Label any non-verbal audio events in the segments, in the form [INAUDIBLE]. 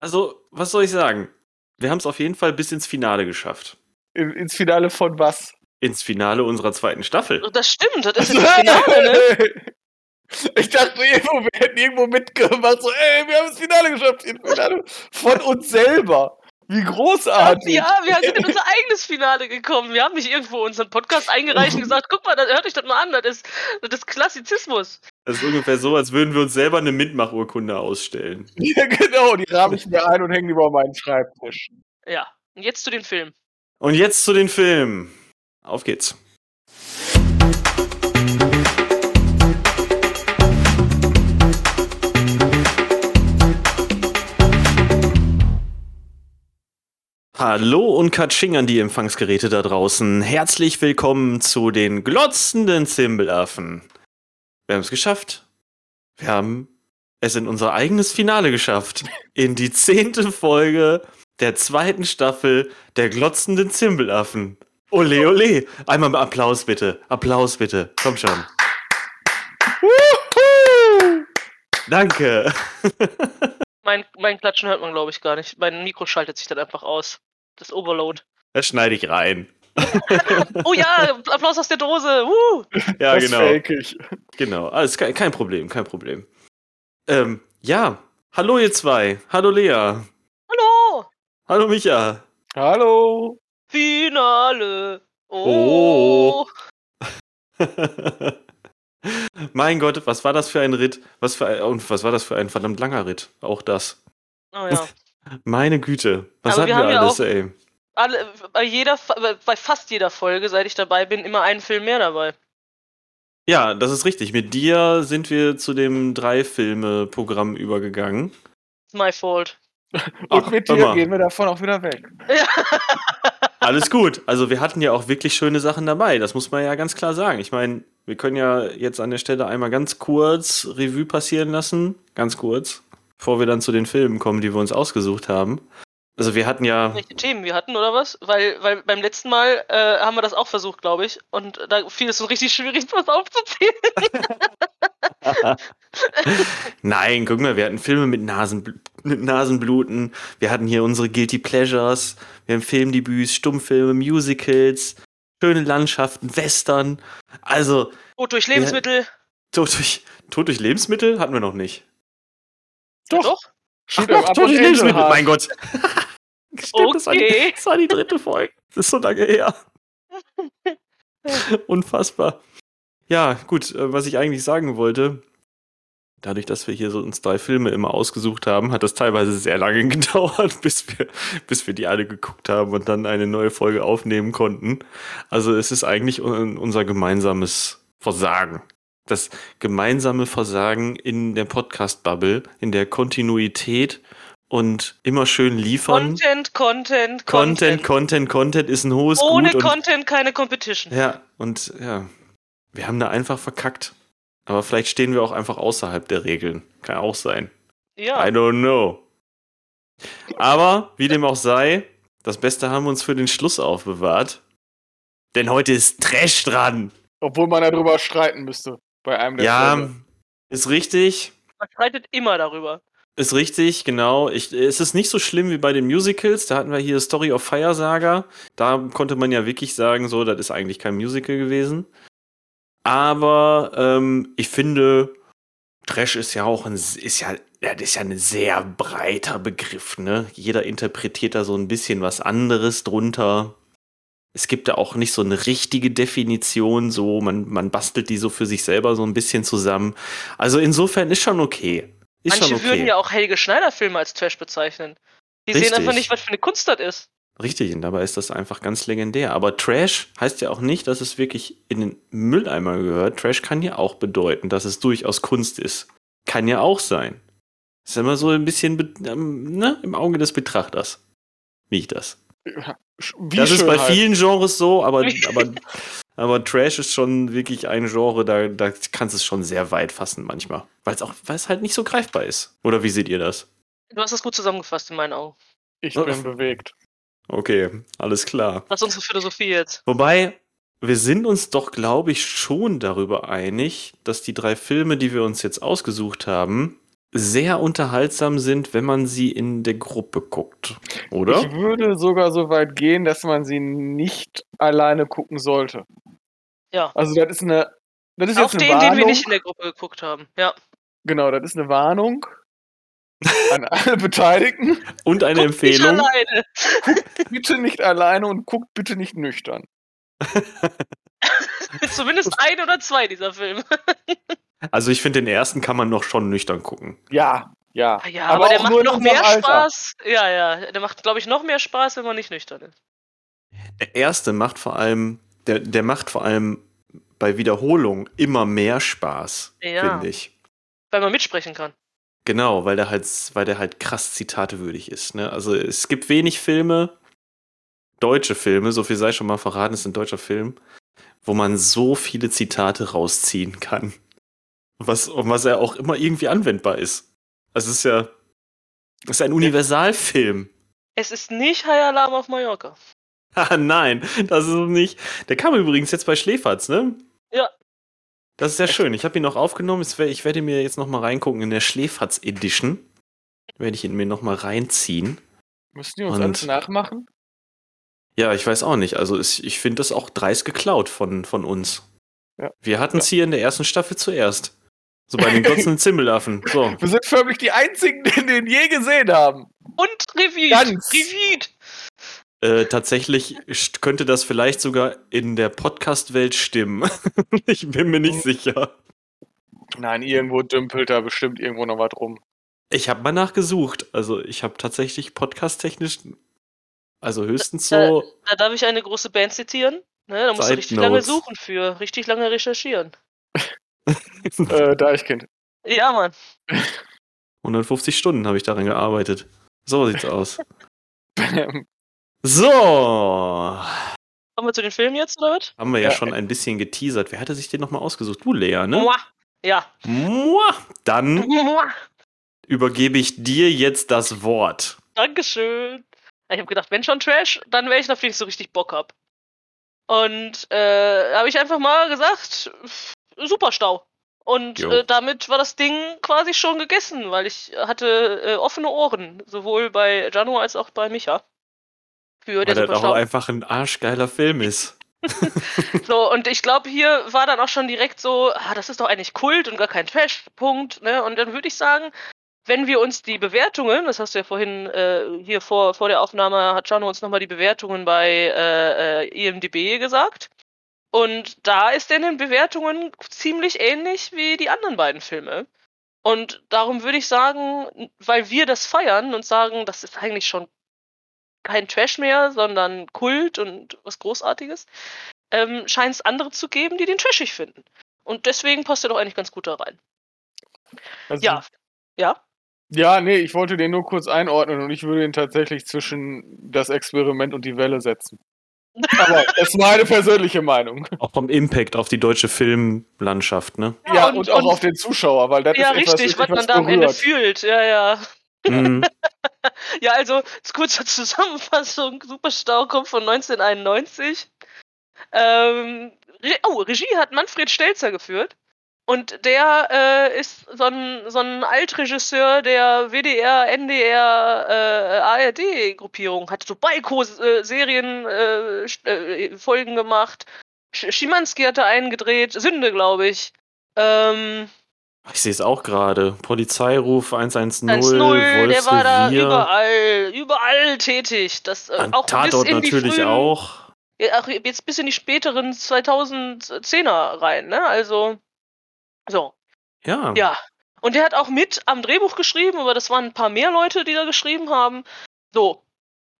Also, was soll ich sagen? Wir haben es auf jeden Fall bis ins Finale geschafft. In, ins Finale von was? Ins Finale unserer zweiten Staffel. Das stimmt, das ist [LAUGHS] das Finale, ne? [LAUGHS] Ich dachte irgendwo, wir hätten irgendwo mitgemacht, so, ey, wir haben das Finale geschafft. Finale von uns selber. Wie großartig. Ja, wir sind in unser eigenes Finale gekommen. Wir haben nicht irgendwo unseren Podcast eingereicht und gesagt, guck mal, das, hört euch das mal an, das ist, das ist Klassizismus. Das ist ungefähr so, als würden wir uns selber eine Mitmachurkunde ausstellen. [LAUGHS] Ja, genau, die rabe ich mir ein und hänge die über meinen Schreibtisch. Ja, und jetzt zu den Filmen. Und jetzt zu den Filmen. Auf geht's. Hallo und Katsching an die Empfangsgeräte da draußen. Herzlich willkommen zu den glotzenden Zimbelaffen. Wir haben es geschafft. Wir haben es in unser eigenes Finale geschafft. In die zehnte Folge der zweiten Staffel der glotzenden Zimbelaffen. Ole, ole. Einmal Applaus bitte. Applaus bitte. Komm schon. Danke. [LAUGHS] Mein, mein Klatschen hört man, glaube ich, gar nicht. Mein Mikro schaltet sich dann einfach aus das Overload. Das schneide ich rein. [LAUGHS] oh ja, Applaus aus der Dose. Uh. Ja, das genau. Fake ich. Genau, alles kein, kein Problem, kein Problem. Ähm, ja, hallo ihr zwei. Hallo Lea. Hallo. Hallo Micha. Hallo. Finale. Oh. oh. [LAUGHS] mein Gott, was war das für ein Ritt? Was für ein, und was war das für ein verdammt langer Ritt? Auch das. Oh ja. [LAUGHS] Meine Güte, was Aber hatten wir wir, ja alles, auch- ey? Alle, bei, jeder, bei fast jeder Folge, seit ich dabei bin, immer einen Film mehr dabei. Ja, das ist richtig. Mit dir sind wir zu dem Drei-Filme-Programm übergegangen. It's my fault. [LAUGHS] Und Ach, mit dir mal. gehen wir davon auch wieder weg. [LAUGHS] [LAUGHS] Alles gut. Also wir hatten ja auch wirklich schöne Sachen dabei. Das muss man ja ganz klar sagen. Ich meine, wir können ja jetzt an der Stelle einmal ganz kurz Revue passieren lassen. Ganz kurz. Bevor wir dann zu den Filmen kommen, die wir uns ausgesucht haben. Also wir hatten ja. Welche Themen wir hatten oder was? Weil, weil beim letzten Mal äh, haben wir das auch versucht, glaube ich. Und da fiel es uns richtig schwierig, [LAUGHS] was aufzuzählen. [LAUGHS] Nein, guck mal, wir hatten Filme mit, Nasenbl mit Nasenbluten. Wir hatten hier unsere Guilty Pleasures. Wir haben Filmdebüts, Stummfilme, Musicals, schöne Landschaften, Western. Also, Tod durch Lebensmittel. Tod durch, Tod durch Lebensmittel hatten wir noch nicht. Ja, doch. Shoot Ach, Lebensmittel, Heart. mein Gott. [LAUGHS] Stimmt, das, war die, Okay. das war die dritte Folge. Das ist so lange her. [LAUGHS] Unfassbar. Ja, gut, äh, was ich eigentlich sagen wollte, dadurch, dass wir hier so uns drei Filme immer ausgesucht haben, hat das teilweise sehr lange [LAUGHS] gedauert, bis wir, bis wir die alle geguckt haben und dann eine neue Folge aufnehmen konnten. Also es ist eigentlich un- unser gemeinsames Versagen. Das gemeinsame Versagen in der Podcast-Bubble, in der Kontinuität und immer schön liefern. Content, Content, Content, Content, Content ist ein hohes Ohne Gut. und- Content keine Competition. ja, und ja, wir haben da einfach verkackt. Aber vielleicht stehen wir auch einfach außerhalb der Regeln. Kann auch sein. Ja. I don't know. Aber, wie dem auch sei, das Beste haben wir uns für den Schluss aufbewahrt. Denn heute ist Trash dran. Obwohl man darüber streiten müsste. Bei einem der Ja, Filme. ist richtig. Man streitet immer darüber. Ist richtig, genau. Ich, es ist nicht so schlimm wie bei den Musicals. Da hatten wir hier Story of Fire Saga. Da konnte man ja wirklich sagen, so, das ist eigentlich kein Musical gewesen. Aber ähm, ich finde, Trash ist ja auch ein, ist ja, ja, das ist ja ein sehr breiter Begriff, ne? Jeder interpretiert da so ein bisschen was anderes drunter. Es gibt da auch nicht so eine richtige Definition, so, man, man bastelt die so für sich selber so ein bisschen zusammen. Also insofern ist schon okay. Ist Manche schon okay. würden ja auch Helge Schneider-Filme als Trash bezeichnen. Die Richtig. sehen einfach nicht, was für eine Kunst das ist. Richtig, und dabei ist das einfach ganz legendär. Aber Trash heißt ja auch nicht, dass es wirklich in den Mülleimer gehört. Trash kann ja auch bedeuten, dass es durchaus Kunst ist. Kann ja auch sein. Ist immer so ein bisschen ähm, ne, im Auge des Betrachters. Wie ich das. Wie das ist bei halt. vielen Genres so, aber, [LAUGHS] aber, aber Trash ist schon wirklich ein Genre, da, da kannst du es schon sehr weit fassen manchmal. Weil es auch, weil es halt nicht so greifbar ist. Oder wie seht ihr das? Du hast das gut zusammengefasst in meinen Augen. Ich bin bewegt. Okay, alles klar. Was ist unsere Philosophie jetzt? Wobei, wir sind uns doch, glaube ich, schon darüber einig, dass die drei Filme, die wir uns jetzt ausgesucht haben, sehr unterhaltsam sind, wenn man sie in der Gruppe guckt, oder? Ich würde sogar so weit gehen, dass man sie nicht alleine gucken sollte. Ja. Also das ist eine. Das ist Auch jetzt eine den, Warnung. den wir nicht in der Gruppe geguckt haben. Ja. Genau, das ist eine Warnung an [LAUGHS] alle Beteiligten. Und eine Guckt nicht Empfehlung. alleine. Bitte nicht alleine und guckt bitte nicht nüchtern. [LAUGHS] [LAUGHS] Zumindest ein oder zwei dieser Filme. Also ich finde, den ersten kann man noch schon nüchtern gucken. Ja, ja. Ah Ja, aber, der auch macht noch mehr Alter. Spaß. Ja, ja. Der macht, glaube ich, noch mehr Spaß, wenn man nicht nüchtern ist. Der erste macht vor allem, der, der macht vor allem bei Wiederholung immer mehr Spaß, Ja. finde ich. Weil man mitsprechen kann. Genau, weil der halt, weil der halt krass zitatewürdig ist. Ne? Also es gibt wenig Filme, deutsche Filme, so viel sei schon mal verraten, es ist ein deutscher Film, wo man so viele Zitate rausziehen kann. Was, und was ja auch immer irgendwie anwendbar ist. Also es ist ja, es ist ein Universalfilm. Es ist nicht High Alarm auf Mallorca. [LAUGHS] Ah, nein, das ist es nicht. Der kam übrigens jetzt bei Schläferz, ne? Ja. Das ist sehr schön. Ich habe ihn noch aufgenommen. Ich werde- Ich mir jetzt noch mal reingucken in der Schläferz Edition. Werde ich ihn mir noch mal reinziehen. Müssen die uns Und- alles nachmachen? Ja, ich weiß auch nicht. Also es, ich finde das auch dreist geklaut von, von uns. Ja. Wir hatten es hier in der ersten Staffel zuerst. So bei den glotzenden [LAUGHS] Zimmelaffen. So. Wir sind förmlich die einzigen, die den je gesehen haben. Und Reviewed. Ganz. Reviewed. Äh, tatsächlich könnte das vielleicht sogar in der Podcast-Welt stimmen. [LAUGHS] ich bin mir nicht sicher. Nein, irgendwo dümpelt da bestimmt irgendwo noch was rum. Ich habe mal nachgesucht. Also ich habe tatsächlich podcast-technisch, also höchstens so. Da darf ich eine große Band zitieren. Ne, da musst du richtig lange suchen für, richtig lange recherchieren. [LAUGHS] Äh, Deichkind. Ja, Mann. 150 Stunden habe ich daran gearbeitet. So sieht's aus. [LAUGHS] Bam. So, Kommen wir zu den Filmen jetzt, oder was? haben wir ja, Ja. schon ein bisschen geteasert. Wer hatte sich den nochmal ausgesucht? Du, Lea, ne? Mua. Ja. Mua. Dann Mua. übergebe ich dir jetzt das Wort. Dankeschön. Ich habe gedacht, wenn schon Trash, dann wäre ich auf den ich so richtig Bock hab. Und äh, habe ich einfach mal gesagt, Superstau. Und äh, damit war das Ding quasi schon gegessen, weil ich hatte äh, offene Ohren, sowohl bei Janu als auch bei Micha. Für Weil der das auch einfach ein arschgeiler Film ist. [LAUGHS] [LAUGHS] So, und ich glaube, hier war dann auch schon direkt so, ah, das ist doch eigentlich Kult und gar kein Trash-Punkt, ne? Und dann würde ich sagen, wenn wir uns die Bewertungen, das hast du ja vorhin äh, hier vor, vor der Aufnahme, hat Jano uns nochmal die Bewertungen bei äh, äh, IMDB gesagt. Und da ist in den Bewertungen ziemlich ähnlich wie die anderen beiden Filme. Und darum würde ich sagen, weil wir das feiern und sagen, das ist eigentlich schon kein Trash mehr, sondern Kult und was Großartiges, ähm, scheint es andere zu geben, die den trashig finden. Und deswegen passt er doch eigentlich ganz gut da rein. Also, Ja. Ja? Ja, nee, ich wollte den nur kurz einordnen und ich würde ihn tatsächlich zwischen das Experiment und die Welle setzen. Aber das ist meine persönliche Meinung. Auch vom Impact auf die deutsche Filmlandschaft, ne? Ja, und- und, auch und- auf den Zuschauer, weil das ja, ist etwas, richtig, was man da am Ende fühlt. Ja, ja. Mhm. [LAUGHS] Ja, also, kurze Zusammenfassung. Superstau kommt von 1991. Ähm, Re oh, Regie hat Manfred Stelzer geführt. Und der äh, ist so ein, so ein Altregisseur der WDR, NDR, äh, ARD-Gruppierung. Hat so Balko-Serien, äh, äh, Folgen gemacht. Sch Schimanski hatte einen gedreht. Sünde, glaube ich. Ähm, Ich sehe es auch gerade. Polizeiruf 110, 1-0, der war da überall, überall tätig. Das, äh, An auch Tatort bis in die natürlich frühen, auch. Ja, auch jetzt bis in die späteren 2010er rein, ne? Also, so, Ja. ja. Und der hat auch mit am Drehbuch geschrieben, aber das waren ein paar mehr Leute, die da geschrieben haben. So.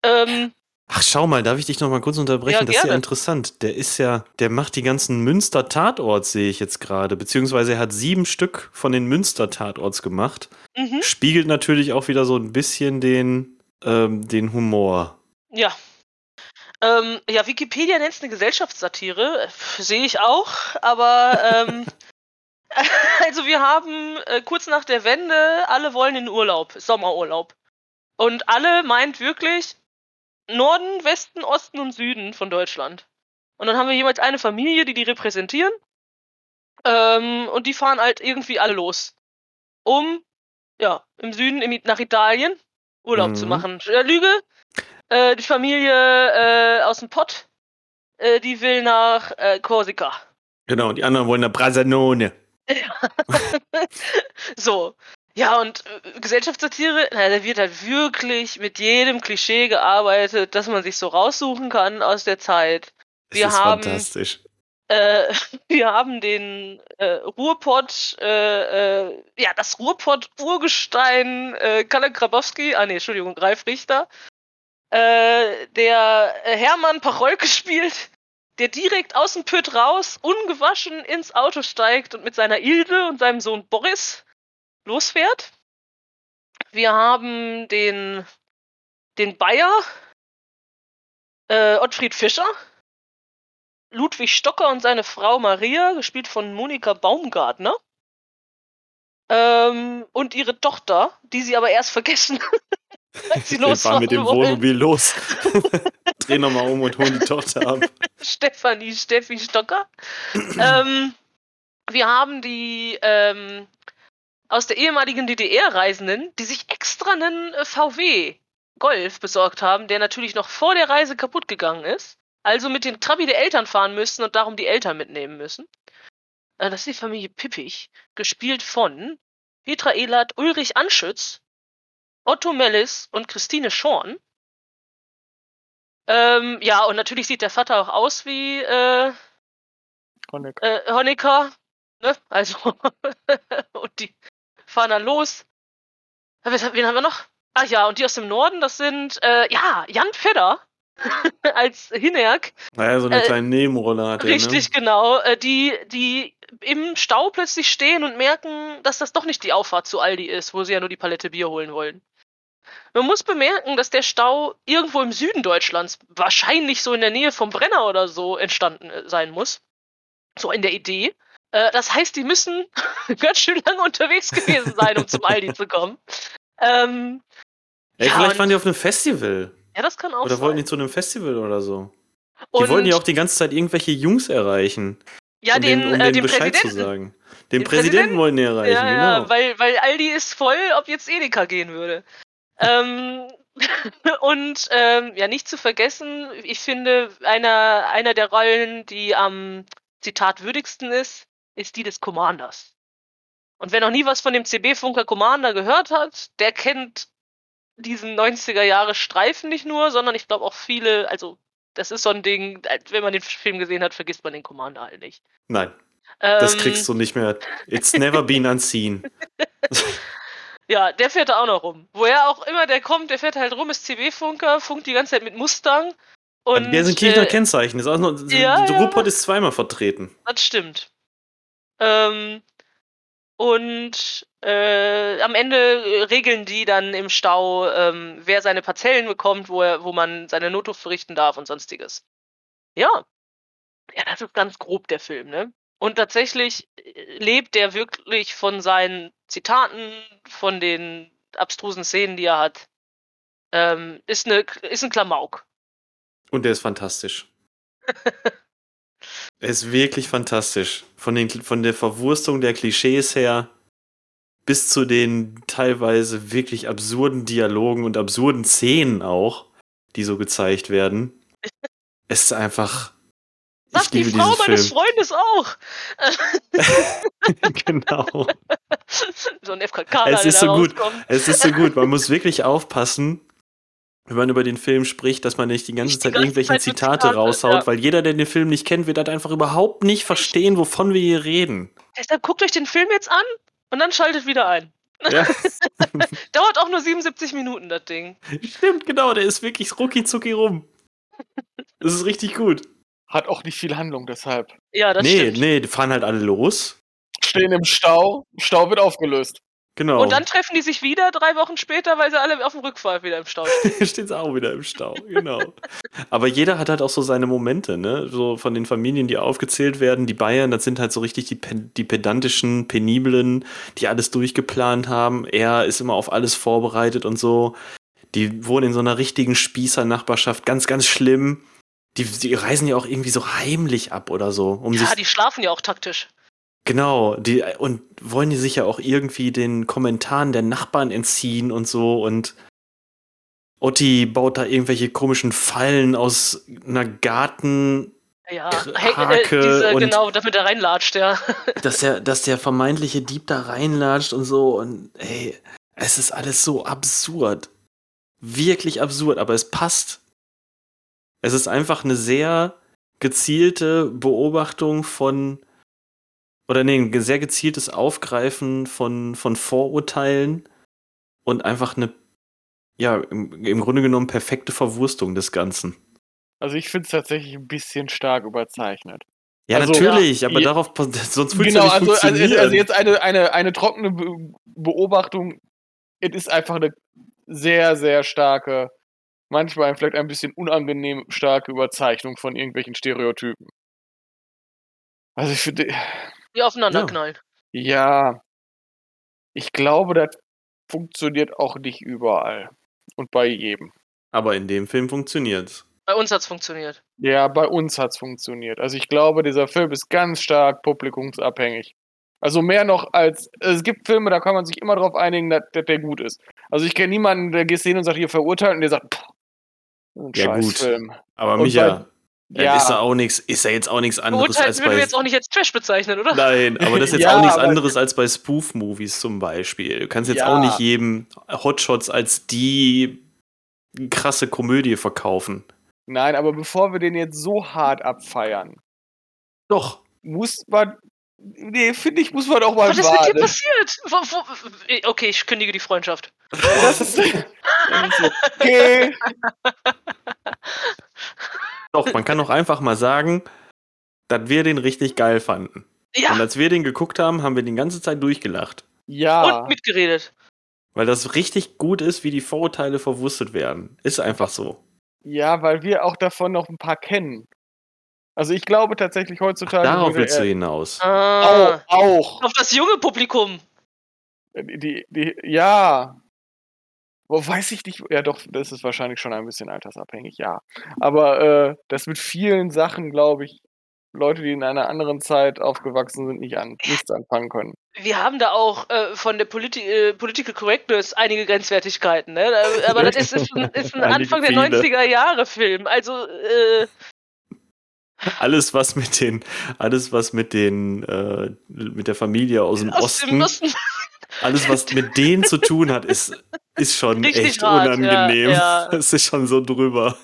Ähm, Ach, schau mal, darf ich dich noch mal kurz unterbrechen? Ja, das ist ja interessant. Der ist ja, der macht die ganzen Münster-Tatorts, sehe ich jetzt gerade. Beziehungsweise er hat sieben Stück von den Münster-Tatorts gemacht. mhm, Spiegelt natürlich auch wieder so ein bisschen den, ähm, den Humor. ja. Ähm, ja, Wikipedia nennt es eine Gesellschaftssatire. Sehe ich auch, aber ähm, [LAUGHS] [LAUGHS] also wir haben äh, kurz nach der Wende, alle wollen in Urlaub, Sommerurlaub. Und alle meint wirklich Norden, Westen, Osten und Süden von Deutschland. Und dann haben wir jeweils eine Familie, die die repräsentieren. Ähm, und die fahren halt irgendwie alle los. Um ja, im Süden im, nach Italien Urlaub Mhm. zu machen. Äh, Lüge. Äh, die Familie äh, aus dem Pott, äh, die will nach äh, Korsika. Genau, die anderen wollen eine Brasanone. [LAUGHS] So. Ja, und äh, Gesellschaftssatire, na, da wird halt wirklich mit jedem Klischee gearbeitet, das man sich so raussuchen kann aus der Zeit. Wir ist haben- fantastisch. Äh, [LAUGHS] wir haben den äh, Ruhrpott, äh, äh, ja, das Ruhrpott-Urgestein äh, Kalle Grabowski, ah nee, Entschuldigung, Ralf Richter, äh, der äh, Hermann Pacholke spielt, der direkt aus dem Pütt raus, ungewaschen ins Auto steigt und mit seiner Ilde und seinem Sohn Boris losfährt. Wir haben den, den Bayer, äh, Ottfried Fischer, Ludwig Stocker und seine Frau Maria, gespielt von Monika Baumgartner. Ähm, und ihre Tochter, die sie aber erst vergessen, [LAUGHS] als [LAUGHS] sie Wir fahren mit dem losfahren wollen. Wohnmobil los. [LAUGHS] Drehen nochmal um und holen die Tochter ab. [LAUGHS] Stefanie Steffi Stocker. ähm, wir haben die ähm, aus der ehemaligen DDR Reisenden, die sich extra einen äh, VW Golf besorgt haben, der natürlich noch vor der Reise kaputt gegangen ist. Also mit dem Trabi der Eltern fahren müssen und darum die Eltern mitnehmen müssen. Äh, das ist die Familie Pippich, gespielt von Petra Ehlert, Ulrich Anschütz, Otto Mellis und Christine Schorn. Ähm, ja, und natürlich sieht der Vater auch aus wie äh, Honecker. äh, Honecker. Ne? Also, [LAUGHS] und die fahren dann los. Wen haben wir noch? Ah ja, und die aus dem Norden, das sind, äh, ja, Jan Fedder [LAUGHS] als Hinerk. Naja, so eine Äh, kleine Nebenrolle hat er, Richtig, ne? genau. Äh, die, die im Stau plötzlich stehen und merken, dass das doch nicht die Auffahrt zu Aldi ist, wo sie ja nur die Palette Bier holen wollen. Man muss bemerken, dass der Stau irgendwo im Süden Deutschlands, wahrscheinlich so in der Nähe vom Brenner oder so, entstanden äh, sein muss. So in der Idee. Äh, das heißt, die müssen [LAUGHS] ganz schön lange unterwegs gewesen sein, um zum Aldi zu kommen. Ähm, Ey, Ja, vielleicht waren die auf einem Festival. ja, das kann auch Oder sein. wollten die zu einem Festival oder so. Die Und- wollten ja auch die ganze Zeit irgendwelche Jungs erreichen. ja, um den, den, um äh, den den Bescheid Präsidenten. zu sagen. Den, Den Präsidenten Präsidenten? wollten die erreichen, Ja, genau. ja, weil, weil Aldi ist voll, ob jetzt Edeka gehen würde. Ähm, [LAUGHS] und ähm, ja, nicht zu vergessen, ich finde, einer, einer der Rollen, die am Zitat würdigsten ist, ist die des Commanders. Und wer noch nie was von dem CB-Funker Commander gehört hat, der kennt diesen 90er Jahre Streifen nicht nur, sondern ich glaube auch viele, also das ist so ein Ding, wenn man den Film gesehen hat, vergisst man den Commander halt nicht. Nein, das Ähm, kriegst du nicht mehr. It's never been unseen. [LAUGHS] Ja, der fährt da auch noch rum. Woher auch immer der kommt, der fährt halt rum, ist CB-Funker, funkt die ganze Zeit mit Mustang. Und, der ist ein Kirchner äh, Kennzeichen. Ist auch noch, ja, der ja. Ruhrpott ist zweimal vertreten. Das stimmt. Ähm, und äh, am Ende regeln die dann im Stau, ähm, wer seine Parzellen bekommt, wo, er, wo man seine Notruf verrichten darf und sonstiges. Ja. Ja, das ist ganz grob der Film, ne? Und tatsächlich äh, lebt der wirklich von seinen Zitaten, von den abstrusen Szenen, die er hat. Ähm, ist, eine, ist ein Klamauk. Und der ist fantastisch. [LAUGHS] er ist wirklich fantastisch. Von, den, von der Verwurstung der Klischees her bis zu den teilweise wirklich absurden Dialogen und absurden Szenen auch, die so gezeigt werden. [LAUGHS] Es ist einfach. Sagt die Frau meines Freundes auch. [LAUGHS] genau. so ein FKK, Es ist so gut. Es ist so gut. Man [LAUGHS] muss wirklich aufpassen, wenn man über den Film spricht, dass man nicht die ganze die Zeit ganze irgendwelche Zeit Zitate Zitate, raushaut, ja. weil jeder, der den Film nicht kennt, wird halt einfach überhaupt nicht verstehen, wovon wir hier reden. Deshalb guckt euch den Film jetzt an und dann schaltet wieder ein. Ja, [LAUGHS] Dauert auch nur 77 Minuten, das Ding. stimmt, genau. Der ist wirklich rucki zucki rum. Das ist richtig gut. Hat auch nicht viel Handlung deshalb. Ja, das nee, stimmt. nee, die fahren halt alle los. Stehen im Stau, Stau wird aufgelöst. Genau. Und dann treffen die sich wieder drei Wochen später, weil sie alle auf dem Rückfall wieder im Stau [LAUGHS] stehen. steht auch wieder im Stau, genau. Aber jeder hat halt auch so seine Momente, ne? So von den Familien, die aufgezählt werden, die Bayern, das sind halt so richtig die, die pedantischen, peniblen, die alles durchgeplant haben. Er ist immer auf alles vorbereitet und so. Die wohnen in so einer richtigen Spießer-Nachbarschaft, ganz, ganz schlimm. Die, die reisen ja auch irgendwie so heimlich ab oder so. Um ja, die schlafen ja auch taktisch. Genau, die und wollen die sich ja auch irgendwie den Kommentaren der Nachbarn entziehen und so und Otti baut da irgendwelche komischen Fallen aus einer Garten, Ja, hey, Hake äh, diese, und- genau, damit er reinlatscht, ja. [LAUGHS] dass der, dass der vermeintliche Dieb da reinlatscht und so und ey, es ist alles so absurd. Wirklich absurd, aber es passt. Es ist einfach eine sehr gezielte Beobachtung von oder nee, ein sehr gezieltes Aufgreifen von, von Vorurteilen und einfach eine, ja, im, im Grunde genommen perfekte Verwurstung des Ganzen. Also ich finde es tatsächlich ein bisschen stark überzeichnet. Ja, Also- natürlich, aber [LAUGHS] Ja. darauf, sonst würde Genau, es ja nicht also, also, funktionieren. also jetzt eine, eine, eine trockene Be Beobachtung. Es ist einfach eine sehr, sehr starke, manchmal vielleicht ein bisschen unangenehm starke Überzeichnung von irgendwelchen Stereotypen. Also ich finde, Die aufeinander knallen. ja, ich glaube, das funktioniert auch nicht überall und bei jedem. Aber in dem Film funktioniert's. Bei uns hat's funktioniert. Ja, bei uns hat's funktioniert. Also ich glaube, dieser Film ist ganz stark publikumsabhängig. Also mehr noch als. Es gibt Filme, da kann man sich immer darauf einigen, dass, dass der gut ist. Also ich kenne niemanden, der geht hin und sagt, hier verurteilt und der sagt, pff, ein Ja, gut. Aber Und Micha, Ja, das ist ja auch nichts, ist ja jetzt auch nichts anderes Beurteilen als würden wir bei. jetzt auch nicht als Trash bezeichnen, oder? Nein, aber das ist jetzt [LAUGHS] Ja, auch nichts anderes als bei Spoof-Movies zum Beispiel. Du kannst jetzt Ja. auch nicht jedem Hotshots als die krasse Komödie verkaufen. nein, aber bevor wir den jetzt so hart abfeiern, Doch. muss man. Nee, finde ich, muss man auch mal Was ist mit dir passiert? Wo, wo, okay, ich kündige die Freundschaft. Das ist, okay. [LAUGHS] Doch, man kann doch einfach mal sagen, dass wir den richtig geil fanden. Und Ja, als wir den geguckt haben, haben wir die ganze Zeit durchgelacht. Ja. und mitgeredet. Weil das richtig gut ist, wie die Vorurteile verwurstet werden. Ist einfach so. Ja, weil wir auch davon noch ein paar kennen. Also ich glaube tatsächlich heutzutage. Darauf würde willst du hinaus. Ah, Auch, auch. auf das junge Publikum. Die, die, ja. Wo weiß ich nicht. Ja, doch, das ist wahrscheinlich schon ein bisschen altersabhängig, ja. Aber äh, das mit vielen Sachen, glaube ich, Leute, die in einer anderen Zeit aufgewachsen sind, nicht an, nichts anfangen können. Wir haben da auch äh, von der Politi äh, Political Correctness einige Grenzwertigkeiten, ne? Da- Aber das ist, ist ein, ist ein Anfang der viele. 90er Jahre Film. Also, äh, Alles, was mit den, alles, was mit den, äh, mit der Familie aus dem aus Osten, dem Osten. alles, was mit denen zu tun hat, ist, ist schon Richtig echt hart, unangenehm. ja, ja. Es ist schon so drüber.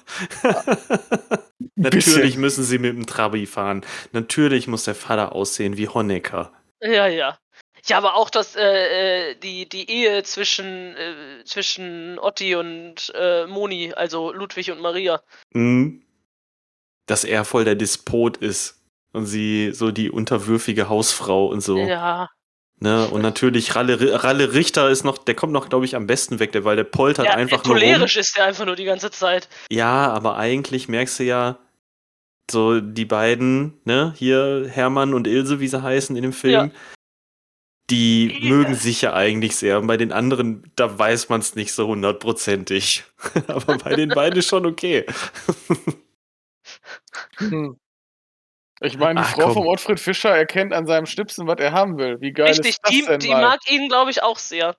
Natürlich müssen sie mit dem Trabi fahren. Natürlich muss der Vater aussehen wie Honecker. Ja, ja. Ja, aber auch das, äh, äh, die, die Ehe zwischen, äh, zwischen Otti und äh, Moni, also Ludwig und Maria. Mhm. Dass er voll der Despot ist. Und sie so die unterwürfige Hausfrau und so. Ja. Ne? Und natürlich Ralle, Ralle Richter ist noch, der kommt noch, glaube ich, am besten weg, der, weil der poltert ja einfach nur cholerisch ist der einfach nur die ganze Zeit. Ja, aber eigentlich merkst du ja, so die beiden, ne, hier Hermann und Ilse, wie sie heißen in dem Film, die Ja. mögen sich ja eigentlich sehr. Und bei den anderen, da weiß man es nicht so hundertprozentig. [LAUGHS] aber bei den beiden ist schon okay. [LAUGHS] Hm. Ich meine, die Ach, Frau komm. vom Ottfried Fischer erkennt an seinem Schnipsen, was er haben will. Wie geil Richtig, ist das die, denn die mal? mag ihn, glaube ich, auch sehr.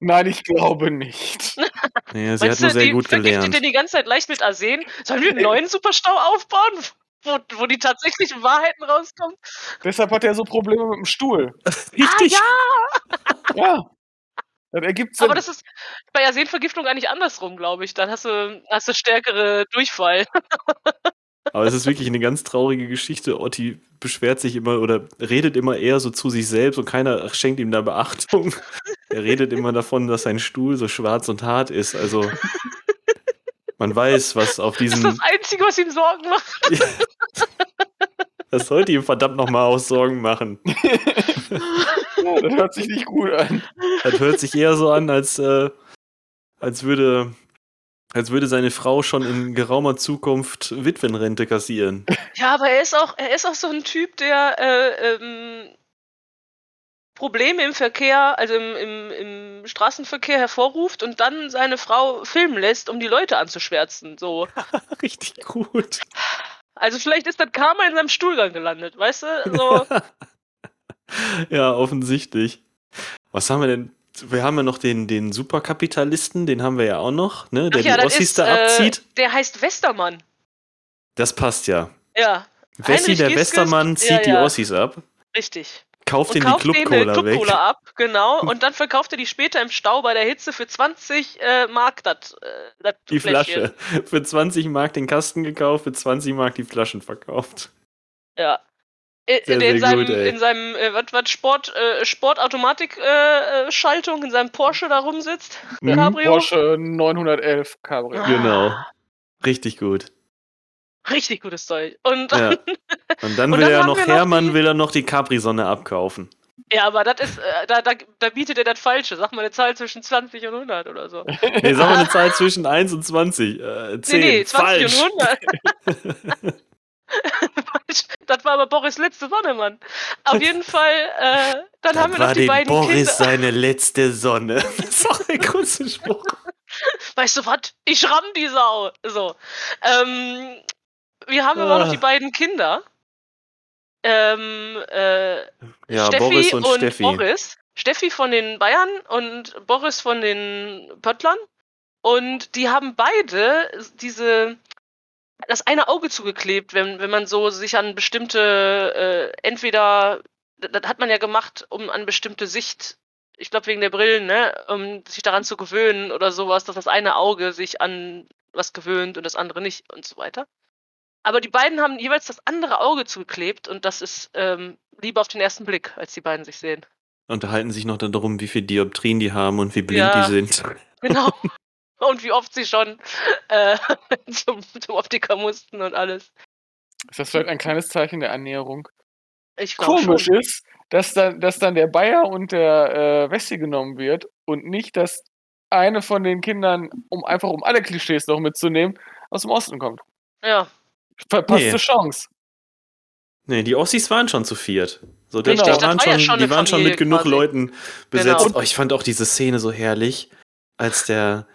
Nein, ich glaube nicht. [LAUGHS] Ja, sie hat nur du, sehr die gut vergiftet gelernt. den die ganze Zeit leicht mit Arsen. Sollen wir einen neuen Superstau aufbauen, wo, wo die tatsächlichen Wahrheiten rauskommen? Deshalb hat er so Probleme mit dem Stuhl. [LAUGHS] Richtig. Ah, ja! Ja. Das ergibt Sinn. Aber das ist bei Arsenvergiftung eigentlich andersrum, glaube ich. Dann hast du, hast du stärkere Durchfall. [LAUGHS] Aber es ist wirklich eine ganz traurige Geschichte. Otti beschwert sich immer oder redet immer eher so zu sich selbst und keiner schenkt ihm da Beachtung. Er redet immer davon, dass sein Stuhl so schwarz und hart ist. Also man weiß, was auf Das ist das Einzige, was ihm Sorgen macht. [LAUGHS] Das sollte ihm verdammt nochmal aus Sorgen machen. ja, das hört sich nicht gut an. Das hört sich eher so an, als, äh, als würde. Als würde seine Frau schon in geraumer Zukunft Witwenrente kassieren. Ja, aber er ist auch, er ist auch so ein Typ, der äh, ähm, Probleme im Verkehr, also im, im, im Straßenverkehr hervorruft und dann seine Frau filmen lässt, um die Leute anzuschwärzen. So. [LAUGHS] Richtig gut. Also vielleicht ist das Karma in seinem Stuhlgang gelandet, weißt du? So, [LAUGHS] Ja, offensichtlich. Was haben wir denn? Wir haben ja noch den, den Superkapitalisten, den haben wir ja auch noch, ne? Der Ach ja, die Ossis ist, da äh, abzieht. Der heißt Westermann. Das passt ja. Ja, Wessi, der Gisges- Westermann, zieht ja, die ja. Ossis ab, richtig. kauft den die Club-Cola eine weg. Club-Cola ab, genau. [LAUGHS] Und dann verkauft er die später im Stau bei der Hitze für 20 äh, Mark, das äh, das Die Fläschchen. Flasche. Für 20 Mark den Kasten gekauft, für 20 Mark die Flaschen verkauft. Ja. Äh, Sehr, in sehr seinem, gut, in seinem äh, was, was Sport, äh, Sportautomatik-Schaltung, äh, Schaltung, in seinem Porsche da rumsitzt. Mhm. Cabrio. Porsche 911 Cabrio. Ah. Genau. Richtig gut. Richtig gutes Zeug. Und Ja. Und dann Und will dann er noch noch Hermann, die- will er noch die Capri-Sonne abkaufen. Ja, aber das ist, äh, da, da, da bietet er das Falsche. Sag mal eine Zahl zwischen 20 und 100 oder so. Nee, sag mal eine Zahl zwischen 1 und 20. Äh, 10. Nee, nee, 20 Falsch. und 100. [LAUGHS] [LAUGHS] Das war aber Boris letzte Sonne, Mann. Auf jeden Fall, äh, dann Das haben wir noch die den beiden Boris Kinder. seine letzte Sonne. [LAUGHS] Das ist auch ein großer Spruch. Weißt du was? Ich ramm die Sau. So. Ähm, wir haben aber Ah. noch die beiden Kinder. Ähm, äh, Ja, Steffi Boris und, und Steffi. Boris. Steffi von den Bayern und Boris von den Pöttlern. Und die haben beide diese das eine Auge zugeklebt, wenn, wenn man so sich an bestimmte, äh, entweder, das hat man ja gemacht, um an bestimmte Sicht, ich glaube wegen der Brillen, ne, um sich daran zu gewöhnen oder sowas, dass das eine Auge sich an was gewöhnt und das andere nicht und so weiter. Aber die beiden haben jeweils das andere Auge zugeklebt und das ist ähm, Liebe auf den ersten Blick, als die beiden sich sehen. Unterhalten sich noch darum, wie viel Dioptrien die haben und wie blind Ja. die sind. Genau. [LAUGHS] und wie oft sie schon äh, [LAUGHS] zum, zum Optiker mussten und alles. Ist das vielleicht ein kleines Zeichen der Annäherung? Ich Komisch schon. ist, dass dann, dass dann der Bayer und der äh, Wessi genommen wird und nicht, dass eine von den Kindern, um einfach um alle Klischees noch mitzunehmen, aus dem Osten kommt. Ja. Verpasste Nee. Chance. Nee, die Ossis waren schon zu viert. So, die, Genau. die Das waren, war ja schon, schon die waren schon mit genug quasi. Leuten besetzt. Genau. Oh, ich fand auch diese Szene so herrlich, als der,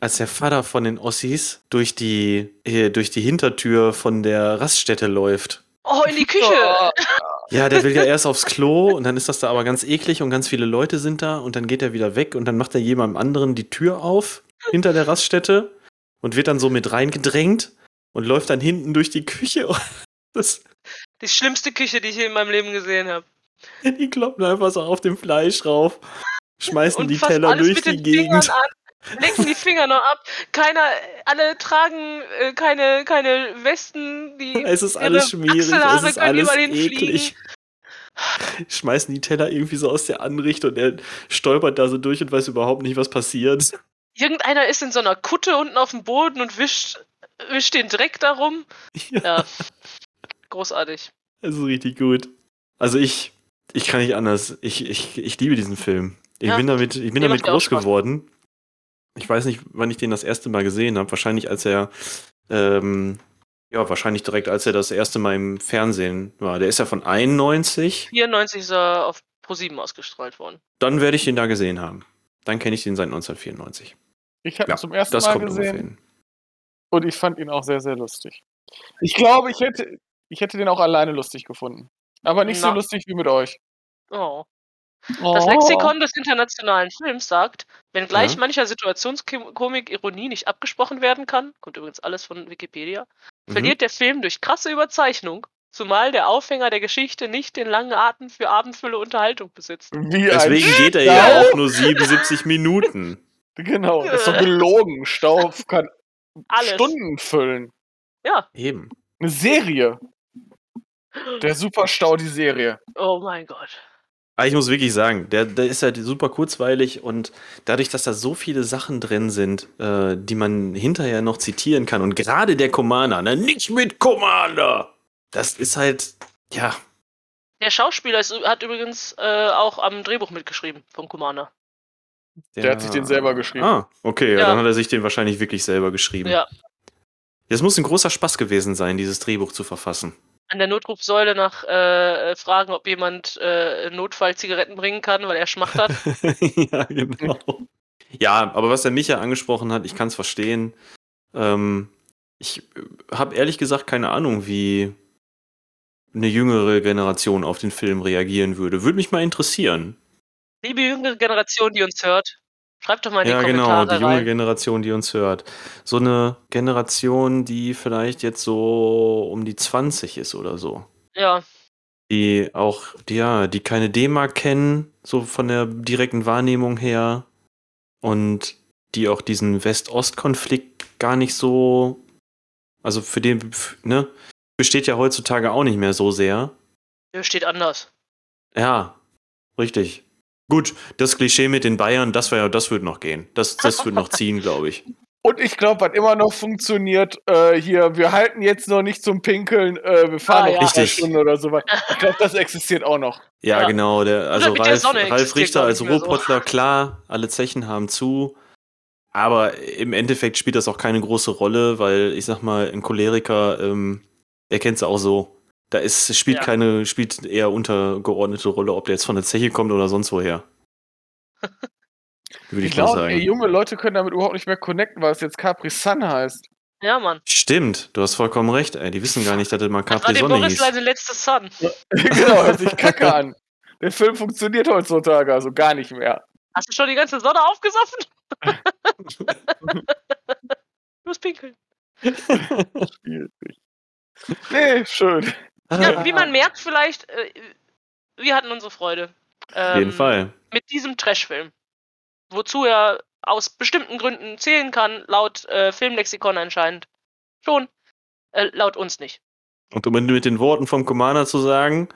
als der Vater von den Ossis durch die, hier, durch die Hintertür von der Raststätte läuft. Oh, in die Küche. Ja, [LAUGHS] Ja, der will ja erst aufs Klo und dann ist das da aber ganz eklig und ganz viele Leute sind da und dann geht er wieder weg und dann macht er jemandem anderen die Tür auf hinter der Raststätte und wird dann so mit reingedrängt und läuft dann hinten durch die Küche. [LAUGHS] Das, Die schlimmste Küche, die ich je in meinem Leben gesehen habe. die kloppen einfach so auf dem Fleisch rauf, schmeißen Und die Teller durch die Gegend. An. Lecken die Finger noch ab. Keiner, alle tragen äh, keine, keine Westen, die [LAUGHS] Es ist alles schmierig, es ist alles eklig. Schmeißen die Teller irgendwie so aus der Anrichtung und er stolpert da so durch und weiß überhaupt nicht, was passiert. Irgendeiner ist in so einer Kutte unten auf dem Boden und wischt, wischt den Dreck darum. Ja, Ja. Großartig. das ist richtig gut. Also ich, ich kann nicht anders. Ich, ich, ich liebe diesen Film. Ich Ja. bin damit, ich bin damit groß geworden. Ich weiß nicht, wann ich den das erste Mal gesehen habe. Wahrscheinlich als er, ähm, ja, wahrscheinlich direkt als er das erste Mal im Fernsehen war. Der ist ja von 91. 94 ist er auf Pro7 ausgestrahlt worden. Dann werde ich den da gesehen haben. Dann kenne ich den seit 1994. ich habe Ja, ihn zum ersten Das Mal kommt ungefähr gesehen hin. und ich fand ihn auch sehr, sehr lustig. Ich glaube, ich hätte, ich hätte den auch alleine lustig gefunden. Aber nicht so Na. lustig wie mit euch. Oh. Oh. Das Lexikon des internationalen Films sagt, wenngleich Ja. mancher Situationskomik Ironie nicht abgesprochen werden kann, kommt übrigens alles von Wikipedia, Mhm. verliert der Film durch krasse Überzeichnung, zumal der Aufhänger der Geschichte nicht den langen Atem für abendfülle Unterhaltung besitzt. Wie Deswegen geht er ja auch nur 77 Minuten. [LAUGHS] Genau, das ist doch [LAUGHS] gelogen. Stau kann Alles. Stunden füllen. Ja. Eben. Eine Serie. Der Superstau, die Serie. Oh mein Gott. Aber ich muss wirklich sagen, der, der ist halt super kurzweilig und dadurch, dass da so viele Sachen drin sind, äh, die man hinterher noch zitieren kann und gerade der Commander, ne, nicht mit Commander, das ist halt, ja, Der Schauspieler ist, hat übrigens äh, auch am Drehbuch mitgeschrieben vom Commander. Der hat sich den selber geschrieben. Ah, okay, ja, Ja. dann hat er sich den wahrscheinlich wirklich selber geschrieben. Ja. Das muss ein großer Spaß gewesen sein, dieses Drehbuch zu verfassen. An der Notrufsäule nach äh, fragen, ob jemand äh, Notfallzigaretten bringen kann, weil er schmachtert. [LAUGHS] ja, genau. Ja, aber was der Micha angesprochen hat, ich kann es verstehen. Ähm, ich habe ehrlich gesagt keine Ahnung, wie, eine jüngere Generation auf den Film reagieren würde. Würde mich mal interessieren. Liebe jüngere Generation, die uns hört, schreibt doch mal in die Ja, genau, Kommentare die junge rein. Generation, die uns hört. So eine Generation, die vielleicht jetzt so um die 20 ist oder so. Ja, Die auch, die, ja, die keine D-Mark kennen, so von der direkten Wahrnehmung her. Und die auch diesen West-Ost-Konflikt gar nicht so, also für den, ne, besteht ja heutzutage auch nicht mehr so sehr. der steht anders. Ja, richtig. Gut, das Klischee mit den Bayern, das wäre, das wird noch gehen. Das, das wird noch ziehen, glaube ich. [LAUGHS] Und ich glaube, was immer noch funktioniert, äh, hier, wir halten jetzt noch nicht zum Pinkeln, äh, wir fahren Ah, noch ja. eine. Stunde oder so weiter. Ich glaube, das existiert auch noch. Ja, Ja. genau. Der, also der Ralf, Ralf Richter als mehr so. Ruhrpottler, klar, alle Zechen haben zu. Aber im Endeffekt spielt das auch keine große Rolle, weil ich sag mal, ein Choleriker, ähm, er kennt es auch so. Da ist, spielt Ja. keine, spielt eher untergeordnete Rolle, ob der jetzt von der Zeche kommt oder sonst woher. [LAUGHS] Würde Ich ich mal ey, sagen. junge Leute können damit überhaupt nicht mehr connecten, weil es jetzt Capri Sun heißt. Ja, Mann. Stimmt, du hast vollkommen recht, ey. Die wissen gar nicht, dass das mal Das war Capri Sonne Boris hieß. seine letzte Sun. [LAUGHS] genau, hört sich kacke an. Der Film funktioniert heutzutage also gar nicht mehr. Hast du schon die ganze Sonne aufgesoffen? [LAUGHS] du musst pinkeln. Schwierig. Nee, schön. Ja, wie man merkt vielleicht, äh, wir hatten unsere Freude. Auf jeden Ähm, Fall. Mit diesem Trashfilm. Wozu er aus bestimmten Gründen zählen kann, laut äh, Filmlexikon anscheinend. Schon. Äh, laut uns nicht. Und um mit den Worten vom Commander zu sagen,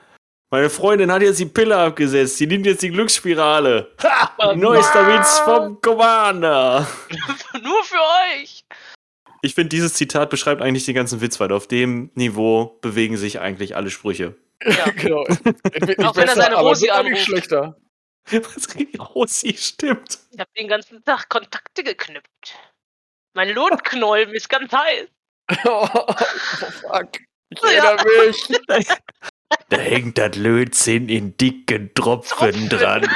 meine Freundin hat jetzt die Pille abgesetzt, sie nimmt jetzt die Glücksspirale. Ha! Neuester Witz vom Commander. [LAUGHS] Nur für euch. Ich finde, dieses Zitat beschreibt eigentlich den ganzen Witz, weil auf dem Niveau bewegen sich eigentlich alle Sprüche. Ja. [LAUGHS] genau. Auch wenn er seine Rosi nicht anruft. schlechter. Was Rossi stimmt. Ich habe den ganzen Tag Kontakte geknüpft. Mein Lotknollen ist ganz heiß. [LAUGHS] oh, fuck. [LAUGHS] Ich Ja. erinnere mich. Da hängt das Lötzinn in dicken Tropfen Tropfen. dran.